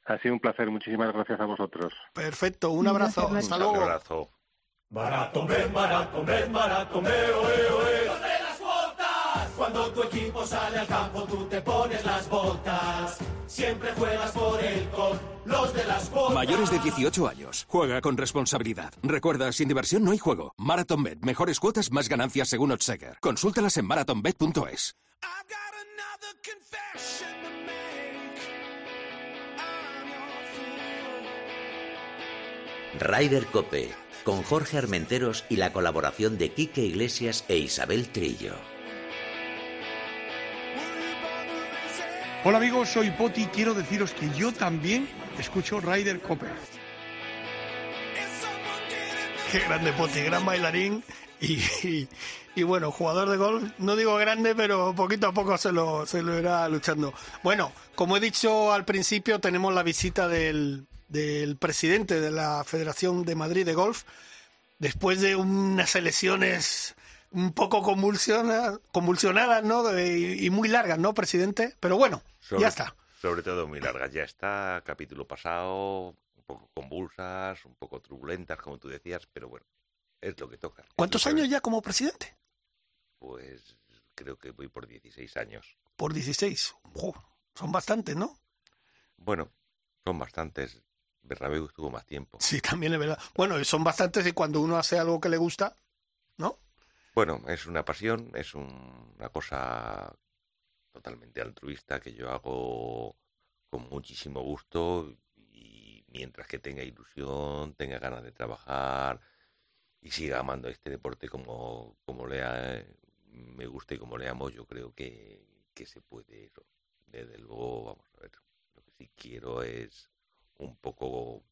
Speaker 5: Ha sido un placer, muchísimas gracias a vosotros.
Speaker 1: Perfecto, un abrazo, hasta luego. Un abrazo.
Speaker 6: Maratón, maratón, maratón, oe, oe. Cuando tu equipo sale al campo, tú te pones las botas. Siempre juegas por el con los de las botas.
Speaker 7: Mayores de 18 años. Juega con responsabilidad. Recuerda, sin diversión no hay juego. Marathon Bet. Mejores cuotas, más ganancias según Otsaker. Consúltalas en marathonbet.es.
Speaker 8: Ryder Cope con Jorge Armenteros y la colaboración de Quique Iglesias e Isabel Trillo.
Speaker 9: Hola amigos, soy Poti y quiero deciros que yo también escucho Ryder Copper.
Speaker 1: Qué grande Poti, gran bailarín y, y, bueno, jugador de golf, no digo grande, pero poquito a poco se lo, se lo irá luchando. Bueno, como he dicho al principio, tenemos la visita del, del presidente de la Federación de Madrid de Golf, después de unas elecciones un poco convulsionadas, convulsionadas ¿no? y, muy largas, ¿no, presidente? Pero bueno, ya está.
Speaker 2: Sobre todo muy largas, ya está. Capítulo pasado, un poco convulsas, un poco turbulentas, como tú decías, pero bueno, es lo que toca.
Speaker 1: ¿Cuántos años ya como presidente?
Speaker 2: Pues creo que voy por 16 años.
Speaker 1: Por 16. son bastantes, ¿no?
Speaker 2: Bueno, son bastantes. Bernabéu estuvo más tiempo.
Speaker 1: Sí, también es verdad. Bueno, son bastantes y cuando uno hace algo que le gusta, ¿no?
Speaker 2: Bueno, es una pasión, es una cosa totalmente altruista que yo hago con muchísimo gusto y mientras que tenga ilusión, tenga ganas de trabajar y siga amando este deporte como, como le me gusta y como le amo, yo creo que, que se puede. Desde luego, vamos a ver, lo que sí quiero es un poco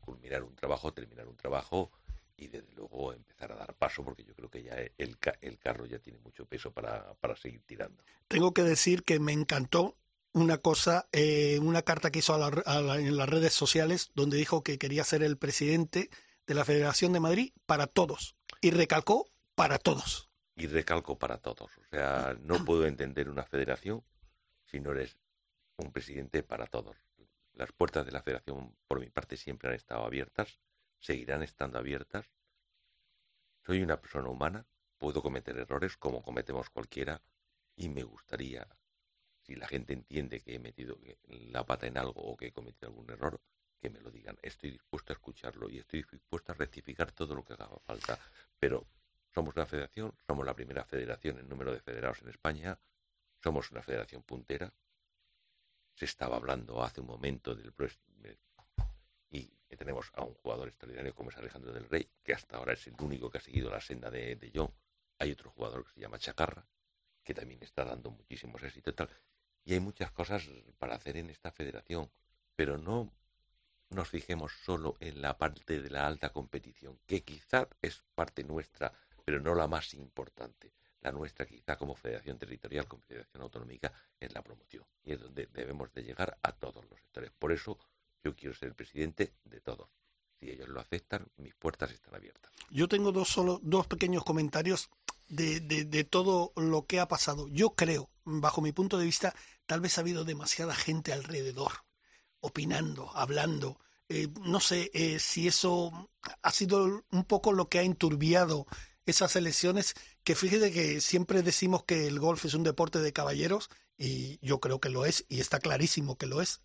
Speaker 2: culminar un trabajo, terminar un trabajo y desde luego empezar a dar paso porque yo creo que ya el, el carro ya tiene mucho peso para, para seguir tirando.
Speaker 1: Tengo que decir que me encantó una cosa, eh, una carta que hizo en las redes sociales donde dijo que quería ser el presidente de la Federación de Madrid para todos y recalcó para todos.
Speaker 2: Y recalco para todos. O sea, no puedo entender una federación si no eres un presidente para todos. Las puertas de la federación, por mi parte, siempre han estado abiertas, seguirán estando abiertas. Soy una persona humana, puedo cometer errores como cometemos cualquiera, y me gustaría, si la gente entiende que he metido la pata en algo o que he cometido algún error, que me lo digan. Estoy dispuesto a escucharlo y estoy dispuesto a rectificar todo lo que haga falta. Pero somos una federación, somos la primera federación en número de federados en España, somos una federación puntera, se estaba hablando hace un momento del tenemos a un jugador extraordinario como es Alejandro del Rey, que hasta ahora es el único que ha seguido la senda de, de John. Hay otro jugador que se llama Chacarra, que también está dando muchísimos éxitos y tal. Y hay muchas cosas para hacer en esta federación, pero no nos fijemos solo en la parte de la alta competición, que quizá es parte nuestra, pero no la más importante. La nuestra, quizá como Federación Territorial, como Federación Autonómica, es la promoción. Y es donde debemos de llegar a todos los sectores. Por eso yo quiero ser el presidente de todos. Si ellos lo aceptan, mis puertas están abiertas.
Speaker 1: Yo tengo dos, solo, dos pequeños comentarios de, de, todo lo que ha pasado. Yo creo, bajo mi punto de vista, tal vez ha habido demasiada gente alrededor, opinando, hablando. Eh, no sé eh, si eso ha sido un poco lo que ha enturbiado esas elecciones, que fíjese que siempre decimos que el golf es un deporte de caballeros, y yo creo que lo es, y está clarísimo que lo es.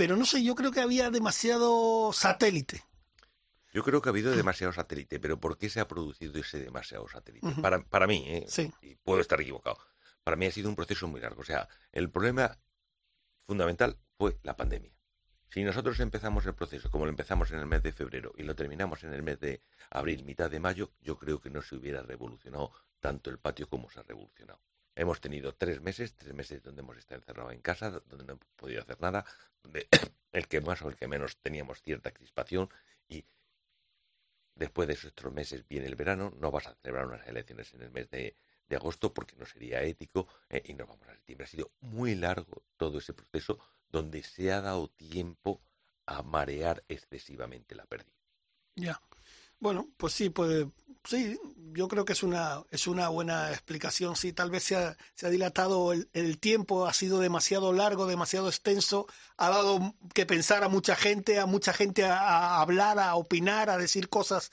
Speaker 1: Pero no sé, yo creo que había demasiado satélite.
Speaker 2: Yo creo que ha habido demasiado satélite, pero ¿por qué se ha producido ese demasiado satélite? para, para mí, ¿eh?
Speaker 1: Sí.
Speaker 2: y puedo estar equivocado, para mí ha sido un proceso muy largo. O sea, el problema fundamental fue la pandemia. Si nosotros empezamos el proceso como lo empezamos en el mes de febrero y lo terminamos en el mes de abril, mitad de mayo, yo creo que no se hubiera revolucionado tanto el patio como se ha revolucionado. Hemos tenido tres meses, tres meses donde hemos estado encerrados en casa, donde no hemos podido hacer nada, donde el que más o el que menos teníamos cierta crispación y después de esos tres meses viene el verano, no vas a celebrar unas elecciones en el mes de, agosto porque no sería ético eh, y nos vamos a septiembre. Ha sido muy largo todo ese proceso donde se ha dado tiempo a marear excesivamente la pérdida.
Speaker 1: Ya. Bueno, pues sí, pues sí, yo creo que es una es una buena explicación. Sí, tal vez se ha, se ha dilatado el, el, tiempo, ha sido demasiado largo, demasiado extenso, ha dado que pensar a mucha gente, a mucha gente a, a hablar, a opinar, a decir cosas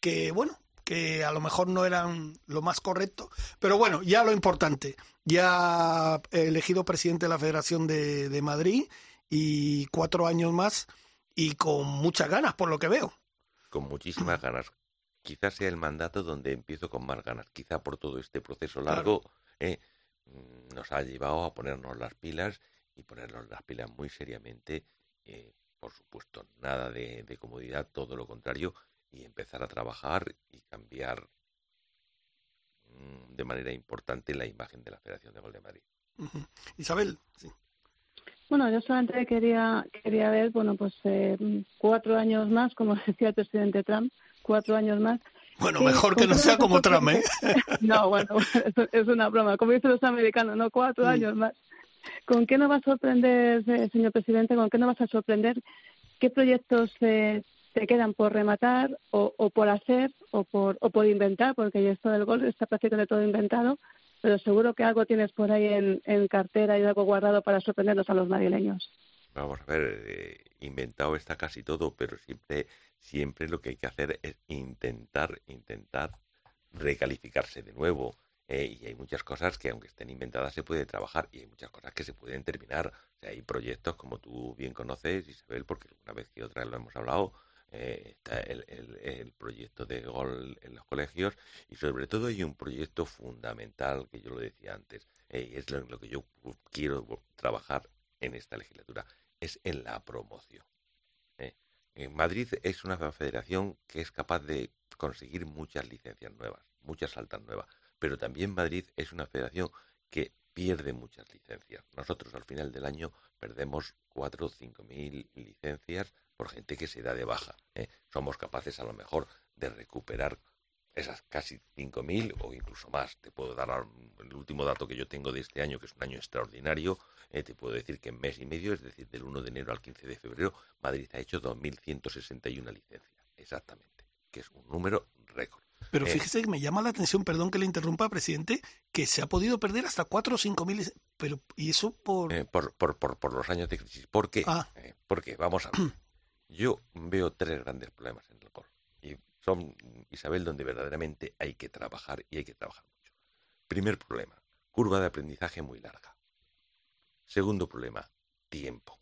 Speaker 1: que, bueno, que a lo mejor no eran lo más correcto. Pero bueno, ya lo importante, ya elegido presidente de la Federación de, de Madrid y cuatro años más y con muchas ganas, por lo que veo.
Speaker 2: Con muchísimas ganas. Quizás sea el mandato donde empiezo con más ganas. Quizá por todo este proceso largo claro. eh, nos ha llevado a ponernos las pilas y ponernos las pilas muy seriamente. Eh, por supuesto, nada de, de comodidad, todo lo contrario, y empezar a trabajar y cambiar de manera importante la imagen de la Federación de Gol de Madrid.
Speaker 1: Uh -huh. Isabel, sí.
Speaker 3: Bueno, yo solamente quería quería ver, bueno, pues eh, cuatro años más, como decía el presidente Trump, cuatro años más.
Speaker 1: Bueno, mejor que no sea como Trump, ¿eh?
Speaker 3: no, bueno, es una broma. Como dicen los americanos, no cuatro sí. años más. ¿Con qué nos va a sorprender, eh, señor presidente? ¿Con qué nos vas a sorprender? ¿Qué proyectos eh, te quedan por rematar o, o, por hacer o por, o por inventar? Porque esto del gol está prácticamente todo inventado, pero seguro que algo tienes por ahí en, en cartera y algo guardado para sorprendernos a los madrileños.
Speaker 2: Vamos a ver, eh, inventado está casi todo, pero siempre, siempre lo que hay que hacer es intentar, intentar recalificarse de nuevo. Eh, y hay muchas cosas que, aunque estén inventadas, se puede trabajar y hay muchas cosas que se pueden terminar. O sea, hay proyectos, como tú bien conoces, Isabel, porque una vez que otra lo hemos hablado, eh, está el, proyecto de gol en los colegios y sobre todo hay un proyecto fundamental que yo lo decía antes, eh, es lo, lo que yo quiero trabajar en esta legislatura, es en la promoción. Eh. Madrid es una federación que es capaz de conseguir muchas licencias nuevas, muchas altas nuevas pero también Madrid es una federación que pierde muchas licencias. Nosotros al final del año perdemos cuatro o cinco mil licencias por gente que se da de baja. ¿eh? Somos capaces a lo mejor de recuperar esas casi cinco mil o incluso más. Te puedo dar el último dato que yo tengo de este año, que es un año extraordinario. Eh, te puedo decir que en mes y medio, es decir, del 1 de enero al 15 de febrero, Madrid ha hecho 2.161 licencias. Exactamente. Que es un número récord.
Speaker 1: Pero fíjese que me llama la atención, perdón que le interrumpa, presidente, que se ha podido perder hasta 4 o 5 mil. Pero, ¿y eso por...
Speaker 2: Eh, por, por, por, por, los años de crisis. ¿Por qué?
Speaker 1: Ah.
Speaker 2: Eh, porque, vamos a ver, yo veo tres grandes problemas en el golf. Y son, Isabel, donde verdaderamente hay que trabajar y hay que trabajar mucho. Primer problema, curva de aprendizaje muy larga. Segundo problema, tiempo.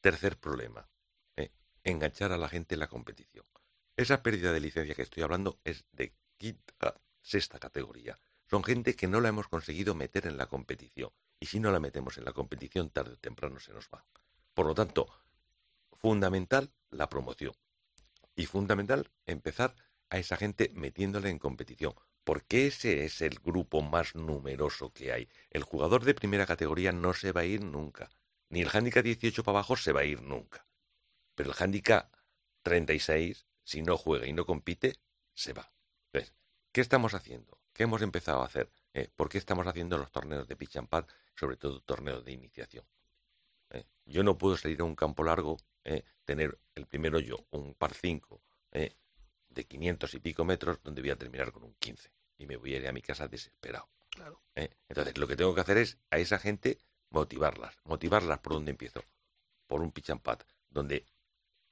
Speaker 2: Tercer problema, eh, enganchar a la gente en la competición. Esa pérdida de licencia que estoy hablando es de quinta, sexta categoría. Son gente que no la hemos conseguido meter en la competición. Y si no la metemos en la competición, tarde o temprano se nos va. Por lo tanto, fundamental la promoción. Y fundamental, empezar a esa gente metiéndole en competición, porque ese es el grupo más numeroso que hay. El jugador de primera categoría no se va a ir nunca, ni el handicap 18 para abajo se va a ir nunca. Pero el handicap 36, si no juega y no compite, se va. Entonces, ¿qué estamos haciendo? ¿Qué hemos empezado a hacer? Eh, ¿Por qué estamos haciendo los torneos de pitch and pad, sobre todo torneos de iniciación? Eh, yo no puedo salir a un campo largo, eh, tener el primero yo, un par 5 de 500 y pico metros, donde voy a terminar con un 15 y me voy a ir a mi casa desesperado.
Speaker 1: Claro.
Speaker 2: Entonces, lo que tengo que hacer es a esa gente motivarlas. Motivarlas por donde empiezo. Por un pitch and pad, donde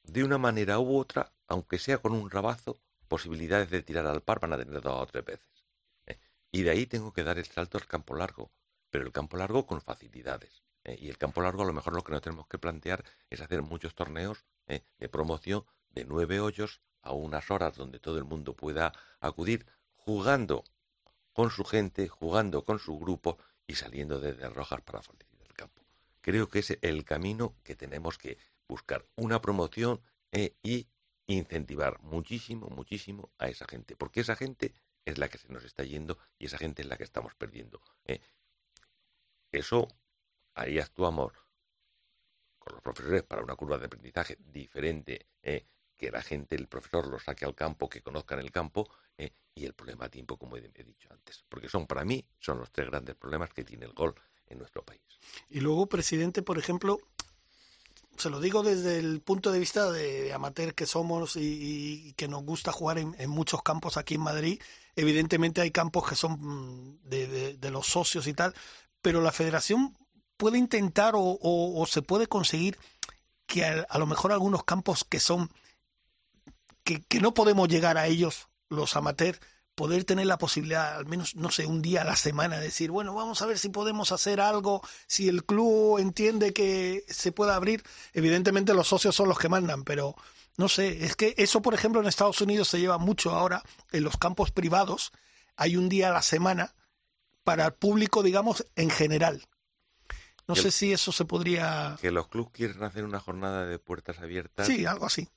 Speaker 2: de una manera u otra, aunque sea con un rabazo, posibilidades de tirar al par van a tener dos o tres veces. ¿eh? Y de ahí tengo que dar el salto al campo largo, pero el campo largo con facilidades. ¿eh? Y el campo largo a lo mejor lo que no tenemos que plantear es hacer muchos torneos ¿eh? de promoción de nueve hoyos a unas horas donde todo el mundo pueda acudir jugando con su gente, jugando con su grupo y saliendo desde Rojas para facilitar el campo. Creo que es el camino que tenemos que buscar, una promoción y incentivar muchísimo, muchísimo a esa gente, porque esa gente es la que se nos está yendo y esa gente es la que estamos perdiendo. ¿eh? Eso, ahí actuamos con los profesores para una curva de aprendizaje diferente, ¿eh? que la gente, el profesor, lo saque al campo, que conozcan el campo, ¿eh? y el problema a tiempo, como he dicho antes. Porque son, para mí, son los tres grandes problemas que tiene el gol en nuestro país.
Speaker 1: Y luego, presidente, por ejemplo, se lo digo desde el punto de vista de, amateur que somos y, que nos gusta jugar en, muchos campos aquí en Madrid. Evidentemente hay campos que son mm, de, los socios y tal, pero la federación puede intentar o, se puede conseguir que a, lo mejor algunos campos que son que, que no podemos llegar a ellos los amateurs poder tener la posibilidad, al menos, no sé, un día a la semana, de decir, bueno, vamos a ver si podemos hacer algo, si el club entiende que se pueda abrir. Evidentemente los socios son los que mandan, pero no sé, es que eso, por ejemplo, en Estados Unidos se lleva mucho ahora, en los campos privados, hay un día a la semana para el público, digamos, en general. No sé si eso se podría...
Speaker 2: Que los clubes quieren hacer una jornada de puertas abiertas.
Speaker 1: Sí, algo así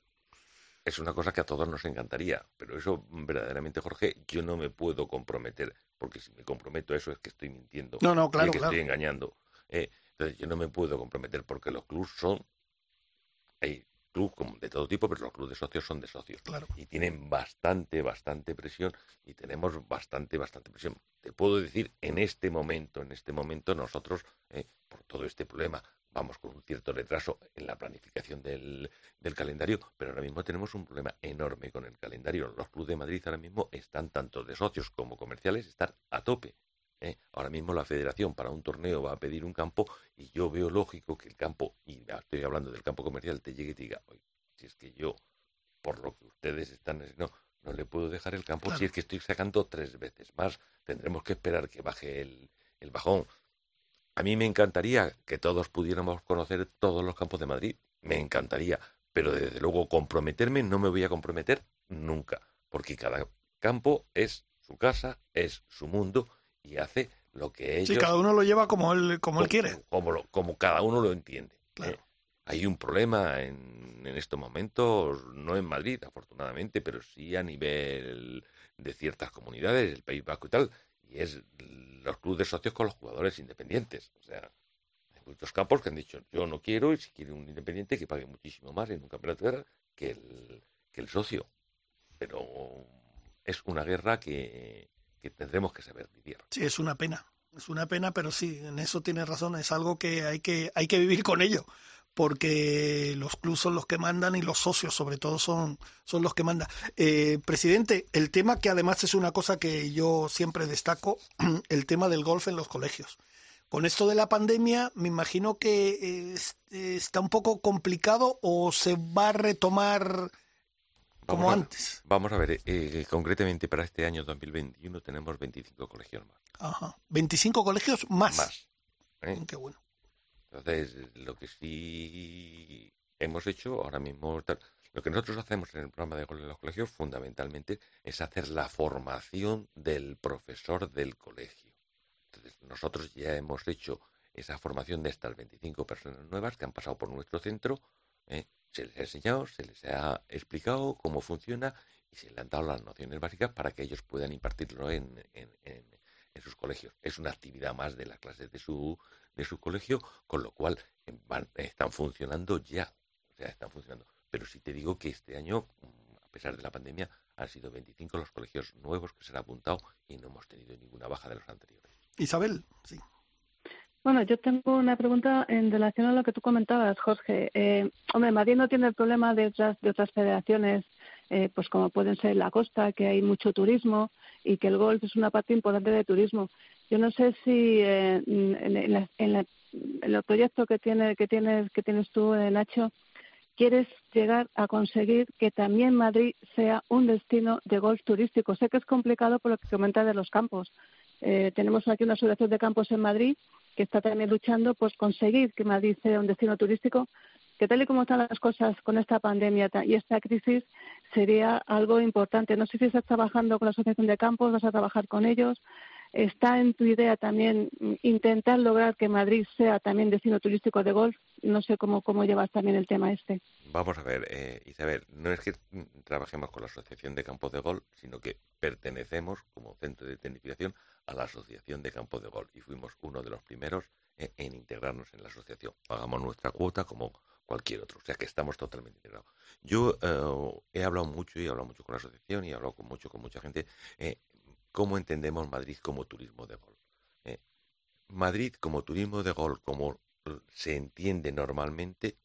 Speaker 2: es una cosa que a todos nos encantaría, pero eso verdaderamente, Jorge, yo no me puedo comprometer, porque si me comprometo a eso es que estoy mintiendo,
Speaker 1: no, no, claro,
Speaker 2: que estoy engañando. Eh, entonces yo no me puedo comprometer porque los clubs son, hay clubes de todo tipo, pero los clubes de socios son de socios
Speaker 1: claro.
Speaker 2: y tienen bastante, bastante presión y tenemos bastante, bastante presión. Te puedo decir, en este momento, en este momento nosotros, eh, por todo este problema, vamos con un cierto retraso en la planificación del, calendario, pero ahora mismo tenemos un problema enorme con el calendario. Los clubes de Madrid ahora mismo están tanto de socios como comerciales, están a tope. ¿eh? Ahora mismo la federación para un torneo va a pedir un campo y yo veo lógico que el campo, y estoy hablando del campo comercial, te llegue y te diga, oye, si es que yo, por lo que ustedes están, no, no le puedo dejar el campo si es que estoy sacando tres veces más, tendremos que esperar que baje el, el bajón. A mí me encantaría que todos pudiéramos conocer todos los campos de Madrid, me encantaría, pero desde luego comprometerme no me voy a comprometer nunca, porque cada campo es su casa, es su mundo y hace lo que ellos... Sí,
Speaker 1: cada uno lo lleva como él, como, él quiere.
Speaker 2: Como, como cada uno lo entiende. ¿eh? Hay un problema en, en, estos momentos, no en Madrid, afortunadamente, pero sí a nivel de ciertas comunidades, el País Vasco y tal, y es los clubes de socios con los jugadores independientes. O sea, hay muchos campos que han dicho, yo no quiero, y si quiere un independiente que pague muchísimo más en un campeonato de guerra que el, que el socio. Pero es una guerra que, que tendremos que saber vivir.
Speaker 1: Sí, es una pena. Es una pena, pero sí, en eso tiene razón. Es algo que hay que, hay que vivir con ello porque los clubes son los que mandan y los socios sobre todo son, son los que mandan. Eh, presidente, el tema que además es una cosa que yo siempre destaco, el tema del golf en los colegios. Con esto de la pandemia, me imagino que está un poco complicado o se va a retomar como antes.
Speaker 2: Vamos a ver, eh, concretamente para este año 2021 tenemos 25 colegios más.
Speaker 1: Ajá, 25 colegios más.
Speaker 2: Más.
Speaker 1: ¿eh? Qué bueno.
Speaker 2: Entonces, lo que sí hemos hecho ahora mismo, lo que nosotros hacemos en el programa de gol en los colegios fundamentalmente es hacer la formación del profesor del colegio. Entonces, nosotros ya hemos hecho esa formación de estas 25 personas nuevas que han pasado por nuestro centro ¿eh? Se les ha enseñado, se les ha explicado cómo funciona y se les han dado las nociones básicas para que ellos puedan impartirlo en, sus colegios. Es una actividad más de las clases de su, de su colegio, con lo cual eh, están funcionando ya. O sea, están funcionando. Pero si te digo que este año, mm, a pesar de la pandemia, han sido 25 los colegios nuevos que se han apuntado y no hemos tenido ninguna baja de los anteriores.
Speaker 1: Isabel, sí.
Speaker 3: Bueno, yo tengo una pregunta en relación a lo que tú comentabas, Jorge. Eh, hombre, Madrid no tiene el problema de otras, de otras federaciones, eh, pues como pueden ser la costa, que hay mucho turismo y que el golf es una parte importante de turismo. Yo no sé si eh, en, en, el proyecto que, tiene, que, tienes, que tienes tú, eh, Nacho, quieres llegar a conseguir que también Madrid sea un destino de golf turístico. Sé que es complicado por lo que comentas de los campos. tenemos aquí una asociación de campos en Madrid que está también luchando por conseguir que Madrid sea un destino turístico, que tal y como están las cosas con esta pandemia y esta crisis, sería algo importante. No sé si estás trabajando con la Asociación de Campos, vas a trabajar con ellos. ¿Está en tu idea también intentar lograr que Madrid sea también destino turístico de golf? No sé cómo, cómo llevas también el tema este.
Speaker 2: Vamos a ver, eh, Isabel, no es que trabajemos con la Asociación de Campos de Golf, sino que pertenecemos como centro de tecnificación a la Asociación de Campos de Golf y fuimos uno de los primeros en, integrarnos en la asociación. Pagamos nuestra cuota como cualquier otro, o sea que estamos totalmente integrados. Yo eh, he hablado mucho y he hablado mucho con la asociación y he hablado con mucho con mucha gente eh, cómo entendemos Madrid como turismo de golf. Eh, Madrid como turismo de golf, como se entiende normalmente,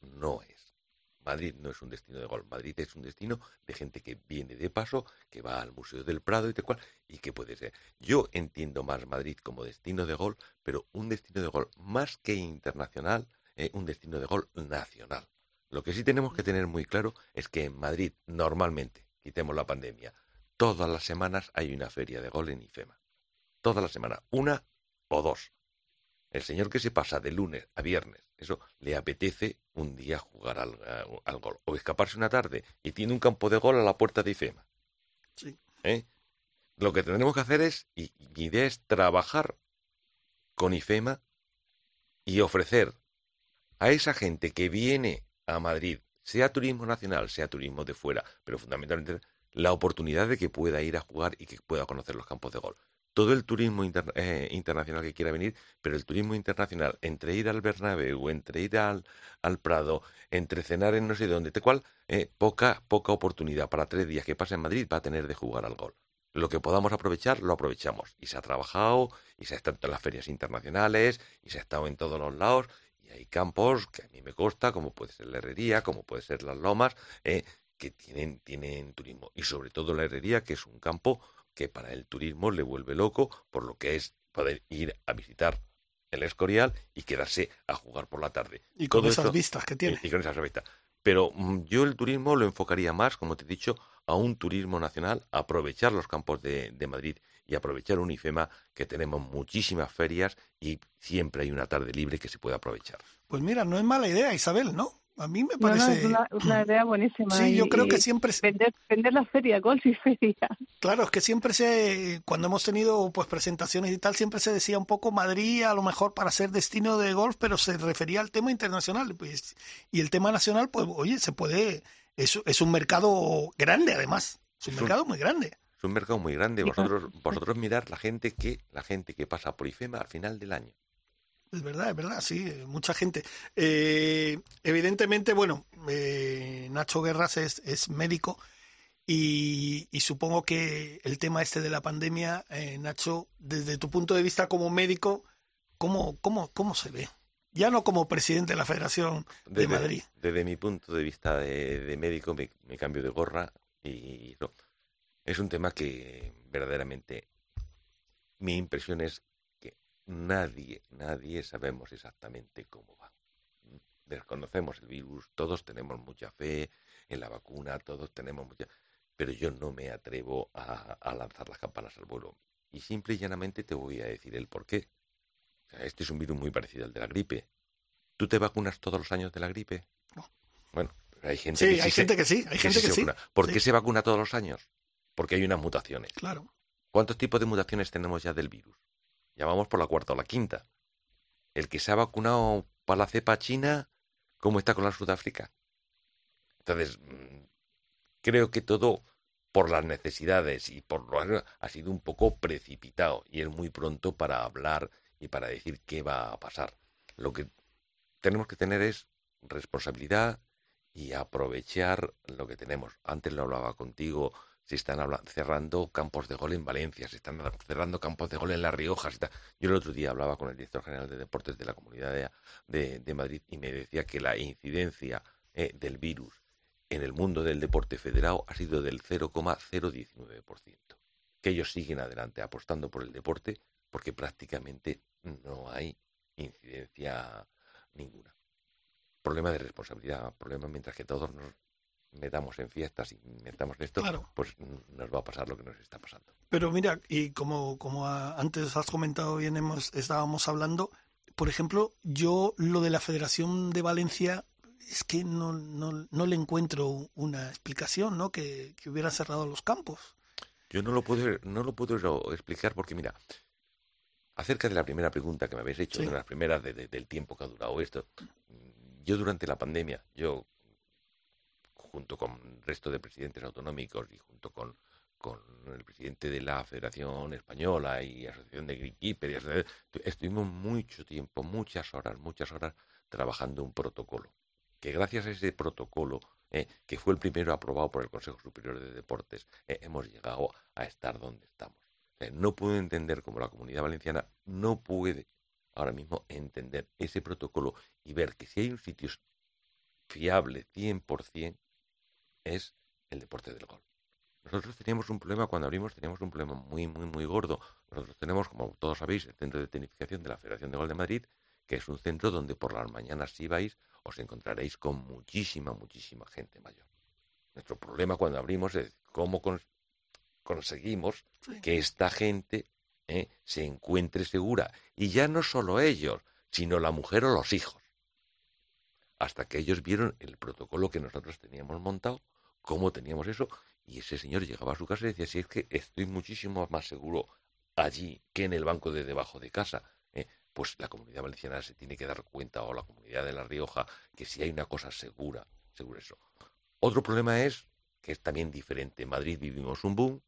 Speaker 2: no es. Madrid no es un destino de golf, Madrid es un destino de gente que viene de paso, que va al Museo del Prado y tal cual, y que puede ser. Yo entiendo más Madrid como destino de golf, pero un destino de golf más que internacional, eh, un destino de golf nacional. Lo que sí tenemos que tener muy claro es que en Madrid, normalmente, quitemos la pandemia, todas las semanas hay una feria de golf en IFEMA. Todas las semanas, una o dos. El señor que se pasa de lunes a viernes, eso le apetece un día jugar al, al, gol o escaparse una tarde y tiene un campo de gol a la puerta de IFEMA.
Speaker 1: Sí.
Speaker 2: ¿Eh? Lo que tenemos que hacer es, y mi idea es trabajar con IFEMA y ofrecer a esa gente que viene a Madrid, sea turismo nacional, sea turismo de fuera, pero fundamentalmente la oportunidad de que pueda ir a jugar y que pueda conocer los campos de gol todo el turismo eh, internacional que quiera venir, pero el turismo internacional, entre ir al Bernabéu, entre ir al, Prado, entre cenar en no sé dónde, te cual, eh, poca, poca oportunidad para tres días que pase en Madrid va a tener de jugar al gol. Lo que podamos aprovechar, lo aprovechamos. Y se ha trabajado, y se ha estado en las ferias internacionales, y se ha estado en todos los lados, y hay campos que a mí me consta, como puede ser la herrería, como puede ser las lomas, eh, que tienen, tienen turismo. Y sobre todo la herrería, que es un campo que para el turismo le vuelve loco, por lo que es poder ir a visitar el Escorial y quedarse a jugar por la tarde.
Speaker 1: Y con esas vistas que tiene.
Speaker 2: Y, con esas vistas. Pero mm, yo el turismo lo enfocaría más, como te he dicho, a un turismo nacional, aprovechar los campos de, de Madrid y aprovechar un IFEMA, que tenemos muchísimas ferias y siempre hay una tarde libre que se puede aprovechar.
Speaker 1: Pues mira, no es mala idea, Isabel, ¿no? A mí me parece.
Speaker 3: es una, idea buenísima.
Speaker 1: Sí, yo creo que siempre.
Speaker 3: Vender, vender la feria, golf y feria.
Speaker 1: Claro, es que siempre se. Cuando hemos tenido pues presentaciones y tal, siempre se decía un poco Madrid, a lo mejor para ser destino de golf, pero se refería al tema internacional. Pues, y el tema nacional, pues, oye, se puede. Es, es un mercado grande, además. Es un mercado muy grande.
Speaker 2: Es un mercado muy grande. Vosotros, vosotros mirar la gente que la gente que pasa por IFEMA al final del año.
Speaker 1: Es verdad, es verdad, sí, mucha gente. Eh, evidentemente, bueno, eh, Nacho Guerras es, es médico y, supongo que el tema este de la pandemia, eh, Nacho, desde tu punto de vista como médico, ¿cómo, cómo, cómo se ve? Ya no como presidente de la Federación de Madrid.
Speaker 2: Desde mi punto de vista de, médico, me, me, cambio de gorra y no. Es un tema que verdaderamente mi impresión es nadie, nadie sabemos exactamente cómo va. Desconocemos el virus, todos tenemos mucha fe en la vacuna, todos tenemos mucha... Pero yo no me atrevo a, lanzar las campanas al vuelo. Y simple y llanamente te voy a decir el por qué. este es un virus muy parecido al de la gripe. ¿Tú te vacunas todos los años de la gripe?
Speaker 1: No.
Speaker 2: Bueno, hay gente
Speaker 1: sí,
Speaker 2: que
Speaker 1: hay gente que sí, hay gente que, sí.
Speaker 2: ¿Por qué se vacuna todos los años? Porque hay unas mutaciones.
Speaker 1: Claro.
Speaker 2: ¿Cuántos tipos de mutaciones tenemos ya del virus? Ya vamos por la cuarta o la quinta. El que se ha vacunado para la cepa china, ¿Cómo está con la Sudáfrica? Entonces, mm, creo que todo por las necesidades y por lo ha sido un poco precipitado y es muy pronto para hablar y para decir qué va a pasar. Lo que tenemos que tener es responsabilidad y aprovechar lo que tenemos. Antes lo hablaba contigo, se están cerrando campos de gol en Valencia, se están cerrando campos de gol en La Rioja. Yo el otro día hablaba con el director general de deportes de la Comunidad de, Madrid y me decía que la incidencia eh, del virus en el mundo del deporte federado ha sido del 0,019%. Que ellos siguen adelante apostando por el deporte porque prácticamente no hay incidencia ninguna. Problema de responsabilidad, problema mientras que todos nos metamos en fiestas y metamos en esto, pues nos va a pasar lo que nos está pasando.
Speaker 1: Pero mira, y como, como antes has comentado bien, hemos, estábamos hablando, por ejemplo, yo lo de la Federación de Valencia es que no, no, no le encuentro una explicación, ¿no? Que, que hubiera cerrado los campos.
Speaker 2: Yo no lo puedo, no lo puedo explicar porque, mira, acerca de la primera pregunta que me habéis hecho, de las primeras del tiempo que ha durado esto, yo durante la pandemia, yo junto con el resto de presidentes autonómicos y junto con, con el presidente de la Federación Española y Asociación de Greenkeepers, estuvimos mucho tiempo, muchas horas, muchas horas trabajando un protocolo. Que gracias a ese protocolo, eh, que fue el primero aprobado por el Consejo Superior de Deportes, eh, hemos llegado a estar donde estamos. no puedo entender cómo la comunidad valenciana no puede ahora mismo entender ese protocolo y ver que si hay un sitio fiable 100%, es el deporte del gol. Nosotros teníamos un problema cuando abrimos, teníamos un problema muy, muy, muy gordo. Nosotros tenemos, como todos sabéis, el centro de tecnificación de la Federación de Gol de Madrid, que es un centro donde por las mañanas si vais os encontraréis con muchísima, muchísima gente mayor. Nuestro problema cuando abrimos es cómo conseguimos que esta gente eh, se encuentre segura. Y ya no solo ellos, sino la mujer o los hijos. Hasta que ellos vieron el protocolo que nosotros teníamos montado cómo teníamos eso. Y ese señor llegaba a su casa y decía, si es que estoy muchísimo más seguro allí que en el banco de debajo de casa. ¿eh? Pues la comunidad valenciana se tiene que dar cuenta, o la comunidad de La Rioja, que si hay una cosa segura, seguro eso. Otro problema es que es también diferente. En Madrid vivimos un boom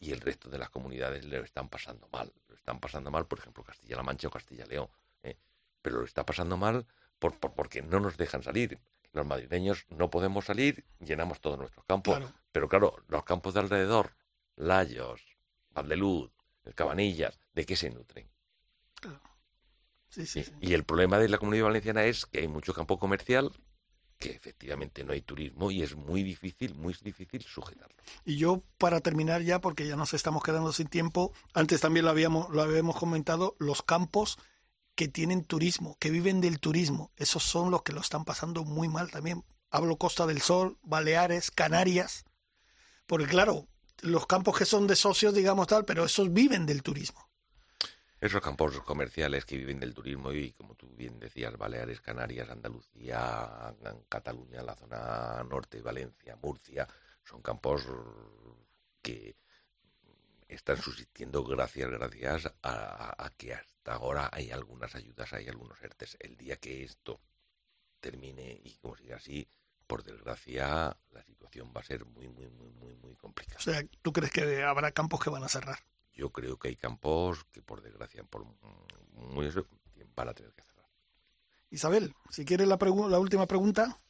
Speaker 2: y el resto de las comunidades lo están pasando mal. Lo están pasando mal, por ejemplo, Castilla-La Mancha o Castilla-León. ¿eh? Pero lo está pasando mal por, porque no nos dejan salir los madrileños no podemos salir, llenamos todos nuestros campos. Pero claro, los campos de alrededor, Layos, Valdeluz, Cabanillas, ¿de qué se nutren? y, el problema de la comunidad valenciana es que hay mucho campo comercial, que efectivamente no hay turismo y es muy difícil, muy difícil sujetarlo.
Speaker 1: Y yo, para terminar ya, porque ya nos estamos quedando sin tiempo, antes también lo habíamos, lo habíamos comentado, los campos que tienen turismo, que viven del turismo. Esos son los que lo están pasando muy mal también. Hablo Costa del Sol, Baleares, Canarias. Porque claro, los campos que son de socios, digamos tal, pero esos viven del turismo.
Speaker 2: Esos campos comerciales que viven del turismo y, como tú bien decías, Baleares, Canarias, Andalucía, Cataluña, la zona norte, Valencia, Murcia, son campos que están subsistiendo gracias, gracias a, que hasta ahora hay algunas ayudas, hay algunos ERTES. El día que esto termine y como siga así, por desgracia, la situación va a ser muy, muy, muy, muy, muy complicada.
Speaker 1: O sea, ¿tú crees que habrá campos que van a cerrar?
Speaker 2: Yo creo que hay campos que, por desgracia, por muy van a tener que cerrar.
Speaker 1: Isabel, si quieres la, la última pregunta.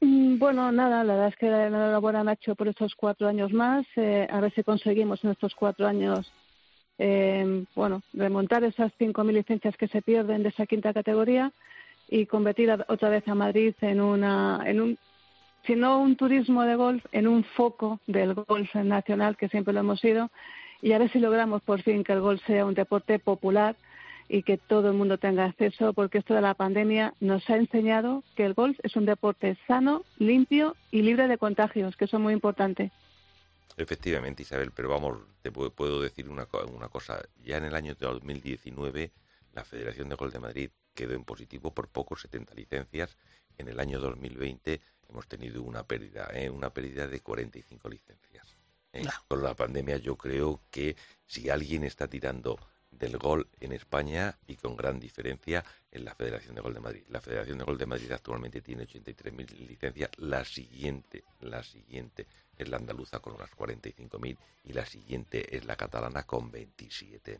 Speaker 3: Mm, bueno, nada, la verdad es que enhorabuena Nacho por estos cuatro años más. Eh, a ver si conseguimos en estos cuatro años, eh, bueno, remontar esas cinco mil licencias que se pierden de esa quinta categoría y convertir otra vez a Madrid en una, en un, si no un turismo de golf, en un foco del golf nacional que siempre lo hemos sido y a ver si logramos por fin que el golf sea un deporte popular y que todo el mundo tenga acceso, porque esto de la pandemia nos ha enseñado que el golf es un deporte sano, limpio y libre de contagios, que son muy importantes.
Speaker 2: Efectivamente, Isabel, pero vamos, te puedo decir una, una cosa. Ya en el año 2019, la Federación de Golf de Madrid quedó en positivo por poco 70 licencias. En el año 2020 hemos tenido una pérdida, ¿eh? una pérdida de 45 licencias. ¿eh? Con la pandemia yo creo que si alguien está tirando del gol en España y con gran diferencia en la Federación de Gol de Madrid. La Federación de Gol de Madrid actualmente tiene 83.000 licencias. La siguiente, la siguiente es la andaluza con unas 45.000 y la siguiente es la catalana con 27.000.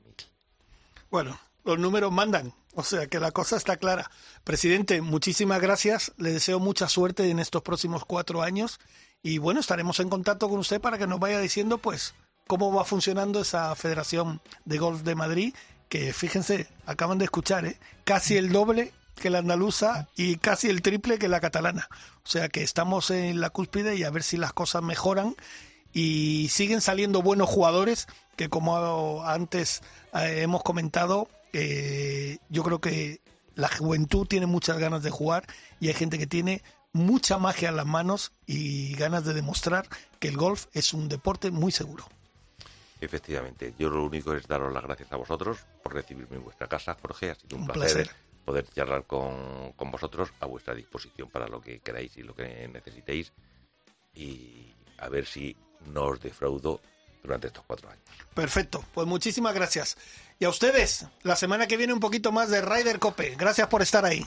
Speaker 1: Bueno, los números mandan, o sea que la cosa está clara. Presidente, muchísimas gracias. Le deseo mucha suerte en estos próximos cuatro años y bueno, estaremos en contacto con usted para que nos vaya diciendo pues cómo va funcionando esa Federación de Golf de Madrid, que fíjense, acaban de escuchar, ¿eh? casi el doble que la andaluza y casi el triple que la catalana. O sea que estamos en la cúspide y a ver si las cosas mejoran y siguen saliendo buenos jugadores que como antes eh, hemos comentado, eh, yo creo que la juventud tiene muchas ganas de jugar y hay gente que tiene mucha magia en las manos y ganas de demostrar que el golf es un deporte muy seguro.
Speaker 2: Efectivamente, yo lo único es daros las gracias a vosotros por recibirme en vuestra casa, Jorge. Ha sido un, placer, poder charlar con, con, vosotros a vuestra disposición para lo que queráis y lo que necesitéis. Y a ver si no os defraudo durante estos cuatro años.
Speaker 1: Perfecto, pues muchísimas gracias. Y a ustedes, la semana que viene un poquito más de Ryder Cope. Gracias por estar ahí.